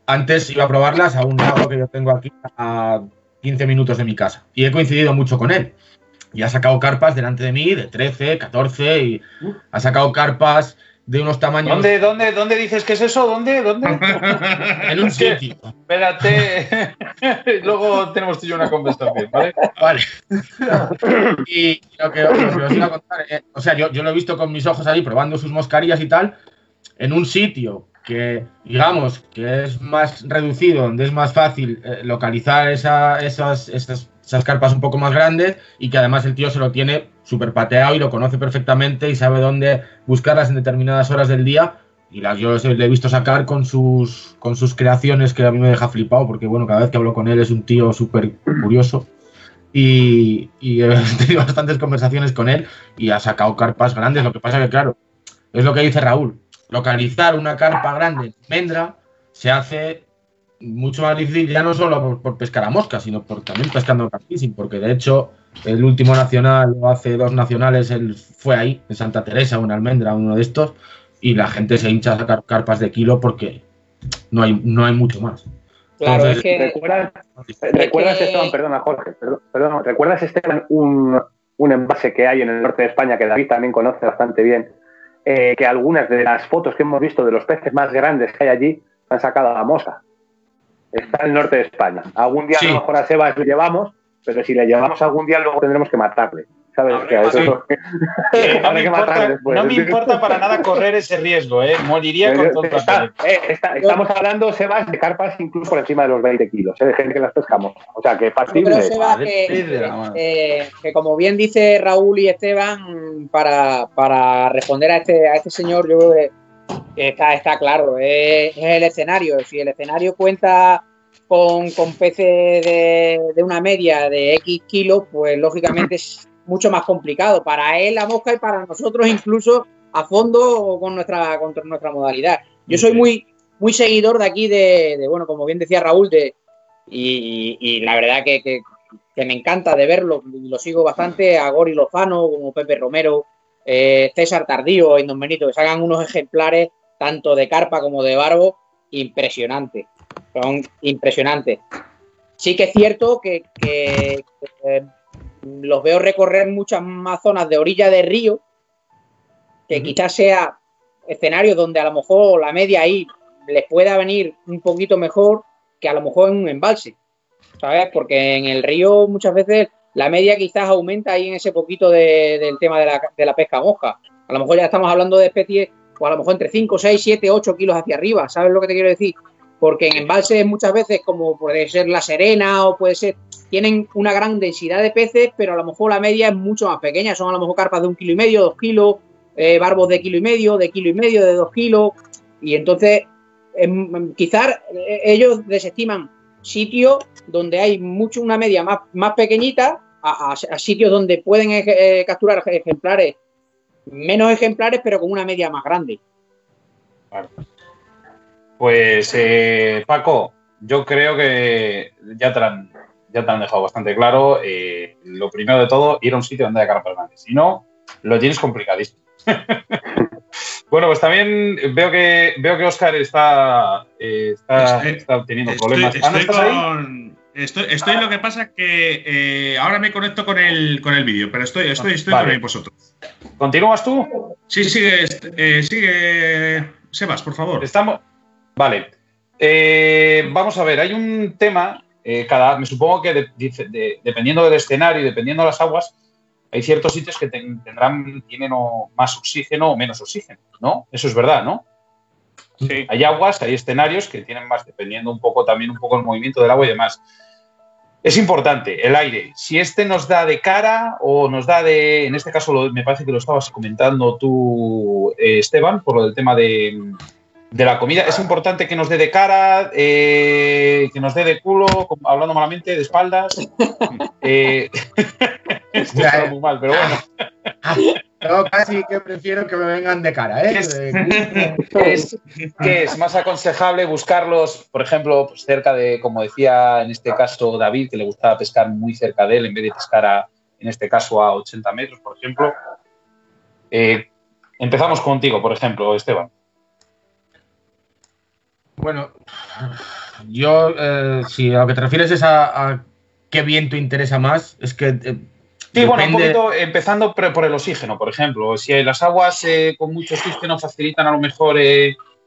S5: Antes iba a probarlas a un lago que yo tengo aquí a 15 minutos de mi casa. Y he coincidido mucho con él. Y ha sacado carpas delante de mí de 13, 14 y ha sacado carpas de unos tamaños
S1: ¿Dónde, dónde, ¿Dónde dices que es eso? ¿Dónde? ¿Dónde?
S5: en un sitio.
S1: Espérate. Luego tenemos tú y yo una conversación, ¿vale?
S5: Vale. y lo que, lo que os iba a contar, eh, o sea, yo, yo lo he visto con mis ojos ahí probando sus mascarillas y tal, en un sitio que, digamos, que es más reducido, donde es más fácil eh, localizar esa- esas, esas, esas carpas un poco más grandes y que además el tío se lo tiene súper pateado y lo conoce perfectamente y sabe dónde buscarlas en determinadas horas del día. Y las yo le he visto sacar con sus, con sus creaciones que a mí me deja flipado, porque bueno, cada vez que hablo con él es un tío súper curioso. Y, y he tenido bastantes conversaciones con él y ha sacado carpas grandes. Lo que pasa que, claro, es lo que dice Raúl. Localizar una carpa grande en almendra se hace mucho más difícil ya no solo por, por pescar a mosca, sino por también pescando carfishing, porque de hecho el último nacional o hace dos nacionales él fue ahí, en Santa Teresa o en Almendra, uno de estos, y la gente se hincha a sacar carpas de kilo porque no hay, no hay mucho más.
S3: Claro,
S5: Entonces,
S3: es que
S6: ¿Recuerdas, ¿recuerdas
S3: que-
S6: Esteban, perdona Jorge, perdón, perdón, ¿recuerdas Esteban un, un envase que hay en el norte de España que David también conoce bastante bien? eh, que algunas de las fotos que hemos visto de los peces más grandes que hay allí han sacado a la mosca. Está en el norte de España. Algún día
S5: Sí.
S6: a lo mejor a Sebas lo llevamos, pero si le llevamos algún día luego tendremos que matarle. ¿Sabes? Que a eso-
S1: que Eh, no, me importa,
S6: después.
S1: no me importa para nada correr ese riesgo, ¿eh? Moriría con todo
S6: eh, está- estamos hablando, Sebas, de carpas incluso por encima de los 20 kilos, eh, de gente que las pescamos. O sea, que factible.
S3: Seba, que,
S1: de la madre.
S3: eh, que como bien dice Raúl y Esteban, para, para responder a este, a este señor, yo creo que está, está claro, es, es el escenario. Si el escenario cuenta con, con peces de, de una media de X kilos, pues lógicamente es mucho más complicado para él la mosca y para nosotros incluso a fondo con nuestra, con nuestra modalidad. Yo soy muy, muy seguidor de aquí de, de, bueno, como bien decía Raúl, de, y, y la verdad que, que- que me encanta de verlo, y lo sigo bastante, a Gori Lozano, como Pepe Romero, eh, César Tardío, Indon Benito, que sacan unos ejemplares tanto de carpa como de barbo impresionantes, son impresionantes. Sí que es cierto que, que, eh, los veo recorrer muchas más zonas de orilla de río, que quizás sea escenarios donde a lo mejor la media ahí les pueda venir un poquito mejor que a lo mejor en un embalse, ¿sabes? Porque en el río muchas veces la media quizás aumenta ahí en ese poquito de- del tema de la, de la pesca mosca. A lo mejor ya estamos hablando de especies, o a lo mejor entre 5, 6, 7, 8 kilos hacia arriba, ¿sabes lo que te quiero decir? Porque en embalses muchas veces, como puede ser la serena o puede ser, tienen una gran densidad de peces, pero a lo mejor la media es mucho más pequeña, son a lo mejor carpas de un kilo y medio, dos kilos, eh, barbos de kilo y medio, de kilo y medio, de dos kilos, y entonces em, quizás eh, ellos desestiman sitios donde hay mucho una media más, más pequeñita a, sitios donde pueden eh, capturar ejemplares menos ejemplares pero con una media más grande.
S1: Pues, eh, Paco, yo creo que ya te, han, ya te han dejado bastante claro. eh, lo primero de todo, ir a un sitio donde haya carpas grandes. Si no, lo tienes complicadísimo. bueno, pues también veo que veo que Oscar está, eh, está,
S2: Estoy-
S1: está teniendo
S2: Estoy,
S1: problemas. Ah, ¿no
S2: estoy
S1: estás ahí?
S2: Estoy, estoy lo que pasa que eh, ahora me conecto con el, con el vídeo, pero estoy, estoy, estoy
S1: Vale.
S2: también vosotros.
S1: ¿Continúas tú?
S2: Sí, sigue, eh, sigue, Sebas, por favor.
S1: Estamos. Vale. Eh, vamos a ver, hay un tema. eh, cada, me supongo que de- dice- de- dependiendo del escenario y dependiendo de las aguas, hay ciertos sitios que ten- tendrán, tienen o más oxígeno o menos oxígeno, ¿no? Eso es verdad, ¿no?
S4: Sí.
S1: Hay aguas, hay escenarios que tienen más, dependiendo un poco también un poco el movimiento del agua y demás. Es importante el aire. Si este nos da de cara o nos da de, en este caso lo- me parece que lo estabas comentando tú, eh, Esteban, por lo del tema de, de la comida, es importante que nos dé de cara, eh, que nos dé de culo, hablando malamente, de espaldas. Eh, esto está
S5: eh.
S1: muy mal, pero bueno.
S5: Yo casi que prefiero que me vengan de cara, ¿eh?
S1: Es, que es más aconsejable buscarlos, por ejemplo, pues cerca de, como decía en este caso David, que le gustaba pescar muy cerca de él en vez de pescar, a, en este caso, a 80 metros, por ejemplo. Eh, empezamos contigo, por ejemplo, Esteban.
S5: Bueno, yo, eh, si a lo que te refieres es a, qué viento interesa más, es que. Eh,
S1: sí, bueno, un poquito empezando por el oxígeno, por ejemplo. Si las aguas eh, con mucho oxígeno facilitan a lo mejor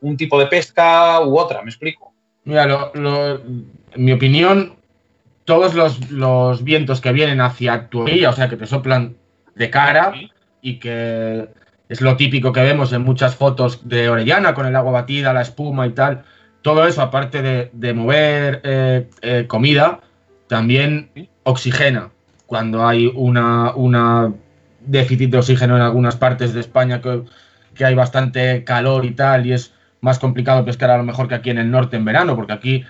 S1: un tipo de pesca u otra, ¿me explico?
S5: Mira, en mi opinión, todos los, vientos que vienen hacia tu orilla, o sea, que te soplan de cara y que es lo típico que vemos en muchas fotos de Orellana con el agua batida, la espuma y tal todo eso, aparte de, mover eh, eh, comida, también oxigena. Cuando hay una, déficit de oxígeno en algunas partes de España que, hay bastante calor y tal, y es más complicado pescar a lo mejor que aquí en el norte en verano, porque aquí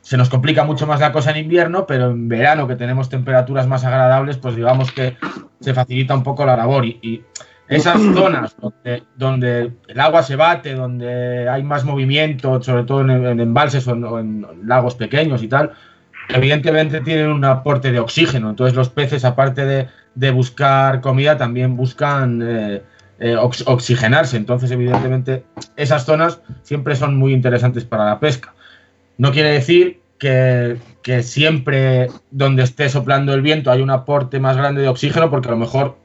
S5: se nos complica mucho más la cosa en invierno, pero en verano que tenemos temperaturas más agradables, pues digamos que se facilita un poco la labor. y esas zonas donde, el agua se bate, donde hay más movimiento, sobre todo en, embalses o en, lagos pequeños y tal, evidentemente tienen un aporte de oxígeno. Entonces los peces, aparte de, buscar comida, también buscan eh, eh, oxigenarse. Entonces, evidentemente, esas zonas siempre son muy interesantes para la pesca. No quiere decir que, que siempre donde esté soplando el viento hay un aporte más grande de oxígeno, porque a lo mejor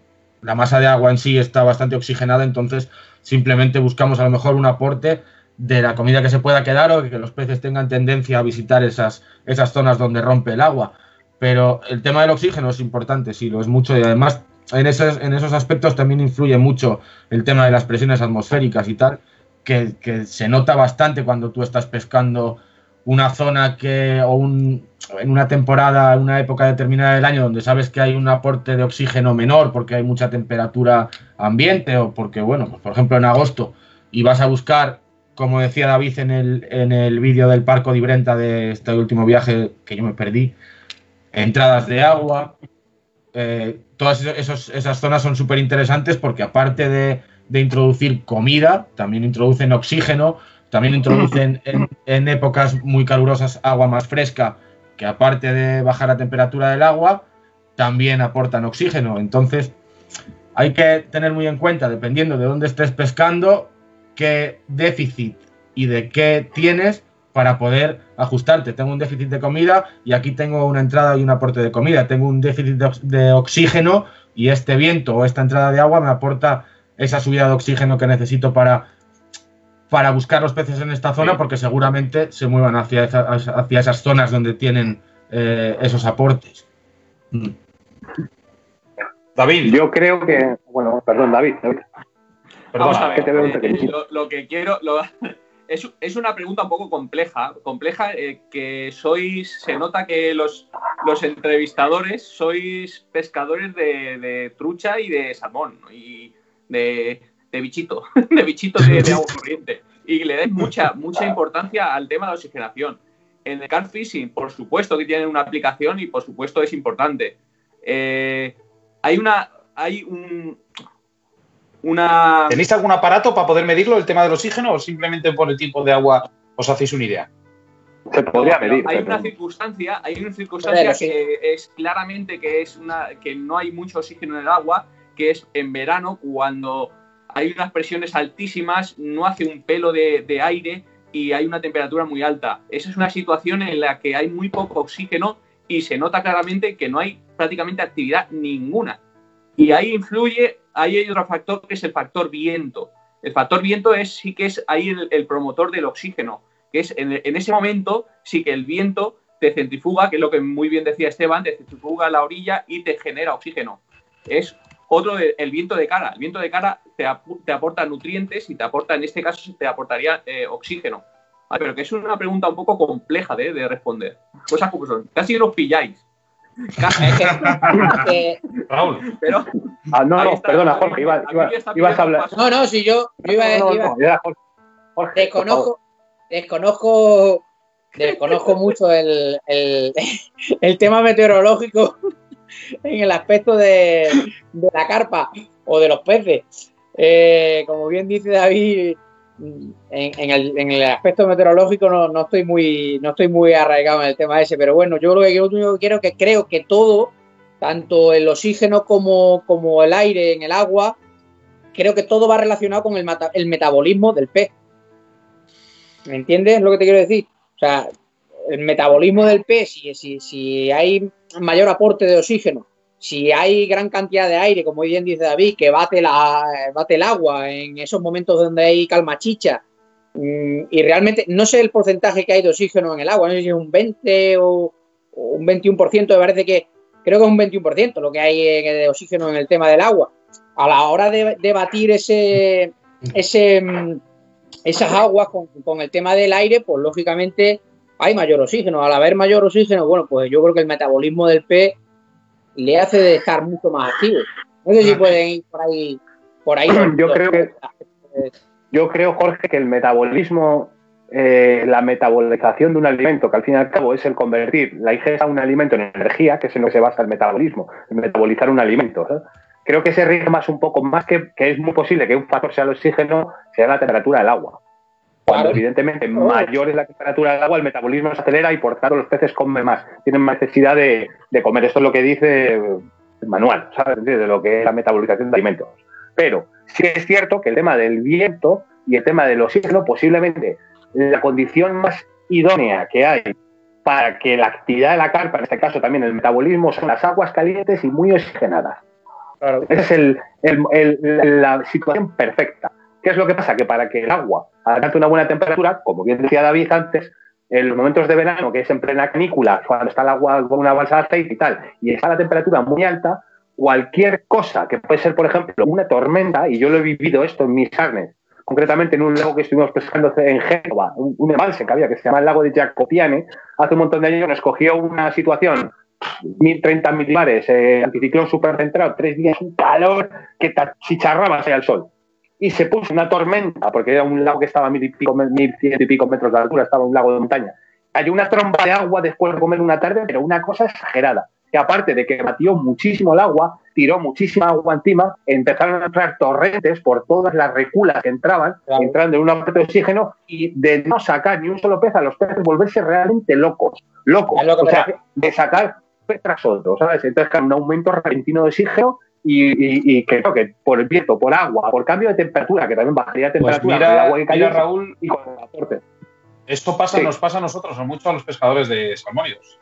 S5: la masa de agua en sí está bastante oxigenada, entonces simplemente buscamos a lo mejor un aporte de la comida que se pueda quedar o que los peces tengan tendencia a visitar esas, esas zonas donde rompe el agua. Pero el tema del oxígeno es importante, sí, lo es mucho y además en esos, en esos aspectos también influye mucho el tema de las presiones atmosféricas y tal, que, que se nota bastante cuando tú estás pescando una zona que, o un, en una temporada, en una época determinada del año donde sabes que hay un aporte de oxígeno menor porque hay mucha temperatura ambiente o porque, bueno, pues, por ejemplo en agosto y vas a buscar, como decía David en el, en el vídeo del Parco de Brenta de este último viaje que yo me perdí, entradas de agua, eh, todas esos, esas zonas son súper interesantes porque aparte de, de introducir comida, también introducen oxígeno, también introducen en, épocas muy calurosas agua más fresca, que aparte de bajar la temperatura del agua, también aportan oxígeno. Entonces, hay que tener muy en cuenta, dependiendo de dónde estés pescando, qué déficit y de qué tienes para poder ajustarte. Tengo un déficit de comida y aquí tengo una entrada y un aporte de comida. Tengo un déficit de, oxígeno y este viento o esta entrada de agua me aporta esa subida de oxígeno que necesito para para buscar los peces en esta zona porque seguramente se muevan hacia, hacia esas zonas donde tienen eh, esos aportes.
S6: David. Yo creo que. Bueno, perdón, David.
S4: Vamos a ver. lo, que quiero. es, una pregunta un poco compleja. Compleja eh, que sois. Se nota que los, los entrevistadores sois pescadores de, trucha y de salmón. Y de, de bichito, de bichito de, agua corriente. Y le den mucha, mucha importancia al tema de la oxigenación. En el car fishing, por supuesto que tienen una aplicación y por supuesto es importante. Eh, hay una. Hay un. Una...
S1: ¿Tenéis algún aparato para poder medirlo, el tema del oxígeno, o simplemente por el tipo de agua os hacéis una idea?
S6: Se podría medir.
S4: Hay una circunstancia, hay una circunstancia que es claramente que es una que no hay mucho oxígeno en el agua, que es en verano cuando hay unas presiones altísimas, no hace un pelo de, aire y hay una temperatura muy alta. Esa es una situación en la que hay muy poco oxígeno y se nota claramente que no hay prácticamente actividad ninguna. Y ahí influye, ahí hay otro factor que es el factor viento. El factor viento es sí que es ahí el, promotor del oxígeno, que es en, ese momento sí que el viento te centrifuga, que es lo que muy bien decía Esteban, te centrifuga la orilla y te genera oxígeno. Es otro, el viento de cara. El viento de cara te, aporta nutrientes y te aporta, en este caso, te aportaría eh, oxígeno. pero que es una pregunta un poco compleja de, responder. Cosas como. Casi los pilláis.
S6: Raúl. Pero, ah, no, no, perdona, Jorge, iba, ibas a hablar.
S3: No, no, si yo, yo iba, no, no, iba Jorge, desconozco, desconozco, desconozco mucho el, el, el tema meteorológico en el aspecto de, la carpa, o de los peces. Eh, como bien dice David, en, el, aspecto meteorológico no, estoy muy, no estoy muy arraigado en el tema ese, pero bueno, yo lo que, yo quiero que creo que todo, tanto el oxígeno como, como el aire en el agua, creo que todo va relacionado con el, el metabolismo del pez. ¿Me entiendes lo que te quiero decir? O sea, el metabolismo del pez, si, si, si hay mayor aporte de oxígeno, si hay gran cantidad de aire, como bien dice David, que bate, la, bate el agua en esos momentos donde hay calma chicha, mm, y realmente no sé el porcentaje que hay de oxígeno en el agua, no sé si es un 20 o, un 21%, me parece que creo que es un 21% lo que hay de oxígeno en el tema del agua. A la hora de, batir ese, ese, mm, esas aguas con, con el tema del aire, pues lógicamente hay mayor oxígeno. Al haber mayor oxígeno, bueno, pues yo creo que el metabolismo del pez le hace de estar mucho más activo. No sé si pueden ir por ahí. Por ahí
S6: yo creo que. Yo creo, Jorge, que el metabolismo, eh, la metabolización de un alimento, que al fin y al cabo es el convertir la ingesta de un alimento en energía, que es en lo que se basa el metabolismo, el metabolizar un alimento. ¿eh? Creo que se rige más un poco más que, que es muy posible que un factor sea el oxígeno, sea la temperatura del agua. Cuando evidentemente mayor es la temperatura del agua, el metabolismo se acelera y por tanto los peces comen más, tienen más necesidad de, comer. Esto es lo que dice el manual, ¿sabes? De lo que es la metabolización de alimentos. Pero sí es cierto que el tema del viento y el tema del oxígeno, posiblemente la condición más idónea que hay para que la actividad de la carpa, en este caso también el metabolismo, son las aguas calientes y muy oxigenadas. Esa es la situación perfecta. ¿Qué es lo que pasa? Que para que el agua alcance una buena temperatura, como bien decía David antes, en los momentos de verano, que es en plena canícula, cuando está el agua con una balsa de aceite y tal, y está la temperatura muy alta, cualquier cosa que puede ser, por ejemplo, una tormenta, y yo lo he vivido esto en mis carnes, concretamente en un lago que estuvimos pescando en Génova, un, embalse que había que se llama el lago de Jacopiane, hace un montón de años nos cogió una situación 1030 milibares, eh, anticiclón súper centrado, tres días, un calor que te chicharraba hacia el sol y se puso una tormenta, porque era un lago que estaba a mil y pico, mil y pico metros de altura, estaba un lago de montaña. Hay una tromba de agua después de comer una tarde, pero una cosa exagerada. Que aparte de que batió muchísimo el agua, tiró muchísima agua encima, empezaron a entrar torrentes por todas las reculas que entraban, entrando en una parte de oxígeno, y de no sacar ni un solo pez a los peces, volverse realmente locos. Locos. o sea, de sacar pez tras otro, ¿sabes? Entonces, un aumento repentino de oxígeno y, creo que por el viento, por agua, por cambio de temperatura, que también bajaría de pues temperatura
S1: mira, agua que Raúl, y con el aporte. Esto pasa, nos pasa a nosotros, o mucho a los pescadores de salmónidos.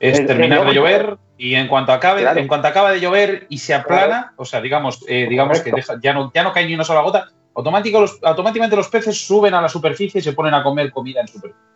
S1: Es terminar de llover y en cuanto acabe, en cuanto acaba de llover y se aplana, o sea, digamos, eh, digamos que ya, no, ya no cae ni una sola gota, automáticamente los peces suben a la superficie y se ponen a comer comida en superficie.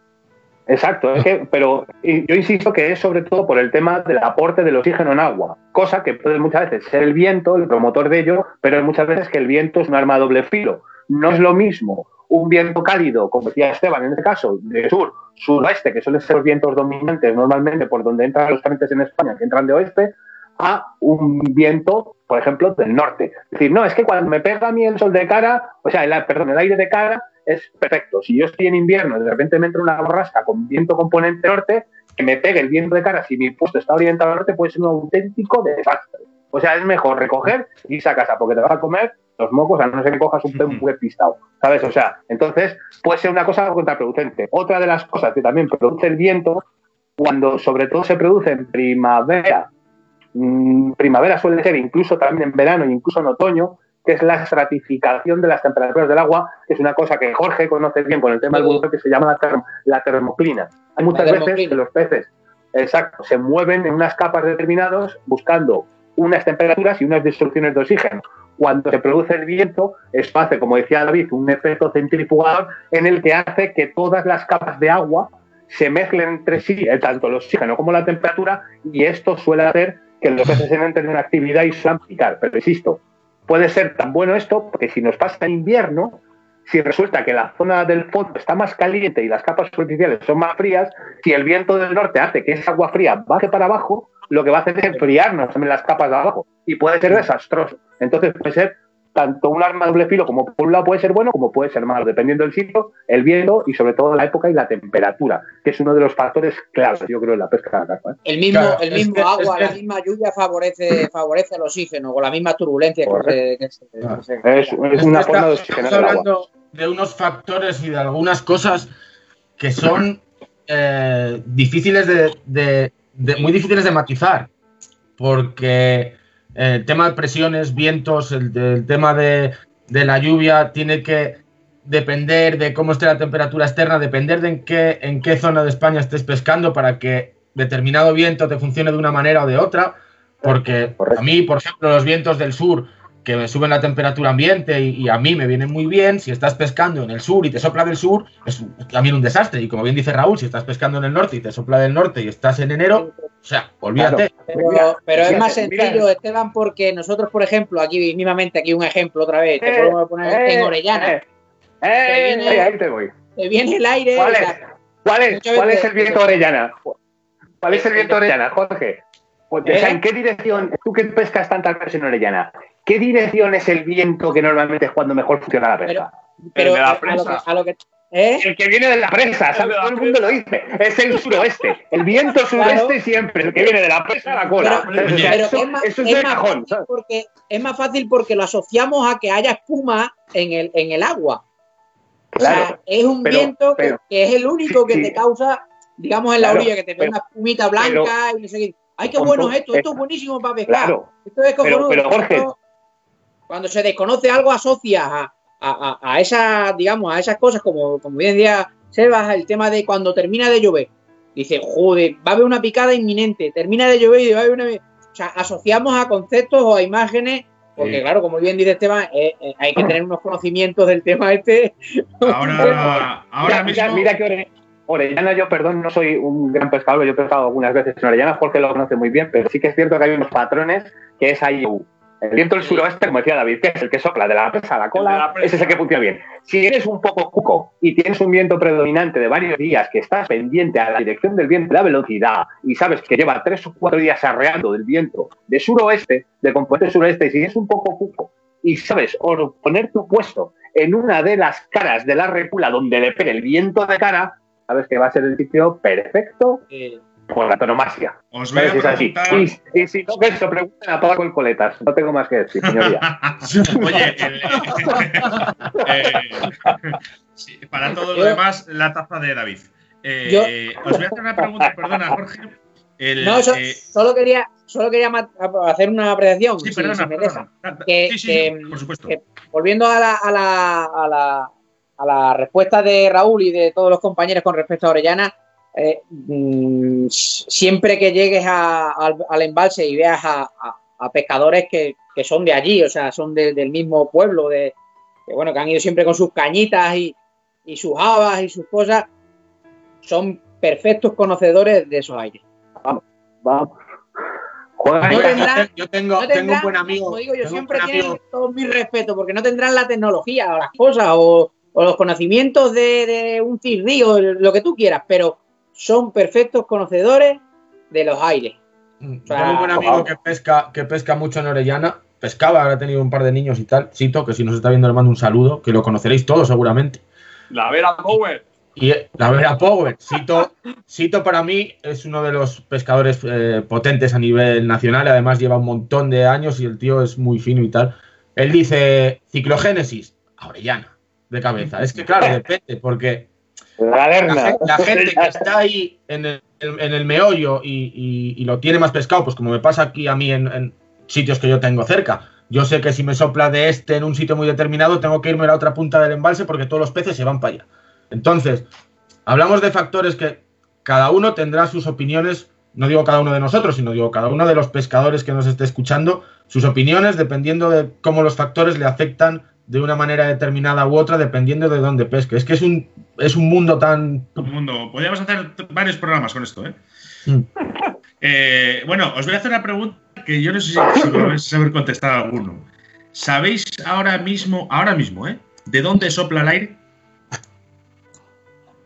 S6: Exacto, es que, pero yo insisto que es sobre todo por el tema del aporte del oxígeno en agua, cosa que puede muchas veces ser el viento, el promotor de ello, pero muchas veces que el viento es un arma doble filo. No es lo mismo un viento cálido, como decía Esteban en este caso, de sur, suroeste, que suelen ser los vientos dominantes normalmente por donde entran los frentes en España, que entran de oeste, a un viento, por ejemplo, del norte. Es decir, no, es que cuando me pega a mí el sol de cara, o sea, el, perdón, el aire de cara, es perfecto. Si yo estoy en invierno y de repente me entra una borrasca con viento componente norte, que me pegue el viento de cara, si mi puesto está orientado al norte, puede ser un auténtico desastre. O sea, es mejor recoger y irse a casa porque te vas a comer los mocos a no ser que cojas un, un pistado, ¿sabes? O sea, entonces puede ser una cosa contraproducente. Otra de las cosas que también produce el viento, cuando sobre todo se produce en primavera, mm, primavera suele ser incluso también en verano e incluso en otoño, que es la estratificación de las temperaturas del agua, que es una cosa que Jorge conoce bien con el tema del buceo, que se llama la, termoclina. Hay muchas veces que los peces, exacto, se mueven en unas capas determinadas buscando unas temperaturas y unas disoluciones de oxígeno. Cuando se produce el viento, esto hace, como decía David, un efecto centrifugador en el que hace que todas las capas de agua se mezclen entre sí, eh, tanto el oxígeno como la temperatura, y esto suele hacer que los peces entren en actividad y suelen picar. Pero insisto, puede ser tan bueno esto porque si nos pasa en invierno, si resulta que la zona del fondo está más caliente y las capas superficiales son más frías, si el viento del norte hace que esa agua fría baje para abajo, lo que va a hacer es enfriarnos en las capas de abajo y puede ser desastroso. Entonces puede ser tanto un arma de doble filo como por un lado puede ser bueno como puede ser malo, dependiendo del sitio, el viento y sobre todo la época y la temperatura, que es uno de los factores claves, yo creo, en la pesca de la carpa. ¿eh?
S3: El mismo,
S5: Claro,
S3: el mismo agua,
S5: es
S3: la misma lluvia favorece, favorece el oxígeno, con la misma turbulencia que se, que se- que se-
S6: Es, una forma de oxigenar
S5: estamos
S6: el agua.
S5: hablando de unos factores y de algunas cosas que son eh, difíciles de, de- de- muy difíciles de matizar, porque el tema de presiones, vientos, el, el tema de, de la lluvia tiene que depender de cómo esté la temperatura externa, depender de en qué, en qué zona de España estés pescando para que determinado viento te funcione de una manera o de otra, porque
S6: Correcto.
S5: a mí, por ejemplo, los vientos del sur que me suben la temperatura ambiente y, y a mí me vienen muy bien, si estás pescando en el sur y te sopla del sur, es también un desastre. Y como bien dice Raúl, si estás pescando en el norte y te sopla del norte y estás en enero, o sea, olvídate.
S3: Pero,
S6: Mira,
S3: pero es más
S6: mira.
S3: sencillo, Esteban, porque nosotros, por ejemplo, aquí mismamente, aquí un ejemplo otra vez, te
S6: Eh,
S3: podemos poner en Orellana,
S6: eh, eh,
S3: viene-
S6: eh, ahí te voy.
S3: te viene el aire,
S6: ¿Cuál
S3: o
S6: es,
S3: sea,
S6: cuál es, cuál es el viento orellana? ¿Cuál es el viento orellana, Jorge? Pues, o sea,
S3: ¿Eh?
S6: ¿En qué dirección, tú que pescas tantas veces en Orellana, qué dirección es el viento que normalmente es cuando mejor funciona la pesca?
S3: pero
S4: de la
S3: a, lo que, a lo que- ¿eh?
S6: El que viene de la presa, ¿sabes? Todo el mundo lo dice. Es el suroeste. El viento suroeste siempre, el que viene de la presa a la cola.
S3: Pero,
S6: O sea,
S3: pero
S6: eso,
S3: es más,
S6: eso es
S3: es más
S6: cajón.
S3: fácil
S6: ¿sabes?
S3: porque, es más fácil porque lo asociamos a que haya espuma en el, en el agua. O sea,
S6: Claro.
S3: es un
S6: pero-
S3: viento que-
S6: pero-
S3: que, es el único que
S6: sí,
S3: te causa, digamos, en la
S6: Claro,
S3: orilla, que te ve
S6: pero-
S3: una espumita blanca y no sé qué. ¡Ay, qué bueno es esto! Esto es buenísimo para pescar.
S6: Claro.
S3: Esto es cojonudo.
S6: pero, Jorge-
S3: cuando se desconoce algo, asocia a, a, a, a esas, digamos, a esas cosas, como, como bien decía Sebas, el tema de cuando termina de llover. Dice, joder, va a haber una picada inminente, termina de llover y va a haber una. O sea, asociamos a conceptos o a imágenes, porque
S2: Sí.
S3: claro, como bien dice Esteban, eh, eh, hay que tener unos conocimientos del tema este.
S2: Ahora, ahora
S6: mira, mira-
S2: mismo.
S6: mira que Ore- Orellana, yo, perdón, no soy un gran pescador, yo he pescado algunas veces en Orellana, Jorge lo conoce muy bien, pero sí que es cierto que hay unos patrones que es ahí. El viento del suroeste, como decía David, que es el que sopla de la presa a la cola,
S4: la presa.
S6: ese es el que funciona bien. Si eres un poco cuco y tienes un viento predominante de varios días, que estás pendiente a la dirección del viento, la velocidad, y sabes que lleva tres o cuatro días arreando del viento de suroeste, de componente suroeste, y si es un poco cuco y sabes o poner tu puesto en una de las caras de la recula donde le pegue el viento de cara, sabes que va a ser el sitio perfecto
S3: Eh,
S6: por la tonomasia.
S2: Os voy a
S6: ¿Sabes? Es así.
S2: preguntar.
S6: Y, y si no, que se pregunten a Paco el Coletas. No tengo más que decir, señoría.
S2: Oye, el- eh, sí, para todo lo demás, la taza de David. Eh,
S3: Yo-
S2: os voy a hacer una pregunta, perdona, Jorge. El,
S3: no, so-
S2: eh,
S3: solo quería, solo quería hacer una apreciación.
S2: sí, perdona,
S3: si me deja.
S2: perdona.
S3: Que-
S2: sí, sí,
S3: que-
S2: sí, por supuesto.
S3: que- volviendo a la, a, la, a, la, a la respuesta de Raúl y de todos los compañeros con respecto a Orellana, eh, mm, siempre que llegues a- al, al embalse y veas a, pescadores que, que son de allí, o sea, son de- del mismo pueblo, de, que, bueno, que han ido siempre con sus cañitas y, y sus habas y sus cosas, son perfectos conocedores de esos aires.
S6: Vamos.
S3: No
S6: casa.
S3: tendrán-
S5: yo tengo,
S3: No
S5: tengo un buen amigo.
S3: como digo yo, siempre tienen todo mi respeto, porque no tendrán la tecnología o las cosas o, o los conocimientos de, de un río, lo que tú quieras, pero son perfectos conocedores de los aires.
S5: Tengo un buen amigo que pesca, que pesca mucho en Orellana. Pescaba, ahora ha tenido un par de niños y tal. Cito, que si nos está viendo le mando un saludo, que lo conoceréis todos seguramente.
S4: La Vera Power.
S5: Y eh, la Vera Power, Sito, Sito para mí es uno de los pescadores eh, potentes a nivel nacional, además lleva un montón de años y el tío es muy fino y tal. Él dice ciclogénesis, a Orellana, de cabeza. Es que claro, depende, porque
S6: La
S5: la, gente que está ahí en el, en el meollo y, y- y lo tiene más pescado, pues como me pasa aquí a mí en, en sitios que yo tengo cerca. Yo sé que si me sopla de este en un sitio muy determinado, tengo que irme a la otra punta del embalse porque todos los peces se van para allá. Entonces, hablamos de factores que cada uno tendrá sus opiniones, no digo cada uno de nosotros, sino digo cada uno de los pescadores que nos esté escuchando, sus opiniones dependiendo de cómo los factores le afectan de una manera determinada u otra, dependiendo de dónde pesque. Es que es un, es un mundo tan...
S2: Un mundo. Podríamos hacer varios programas con esto, ¿eh?
S5: Mm.
S2: Eh, bueno, os voy a hacer una pregunta que yo no sé si, vais a saber contestar alguno. ¿Sabéis ahora mismo, ahora mismo, ¿eh? ¿De dónde sopla el aire?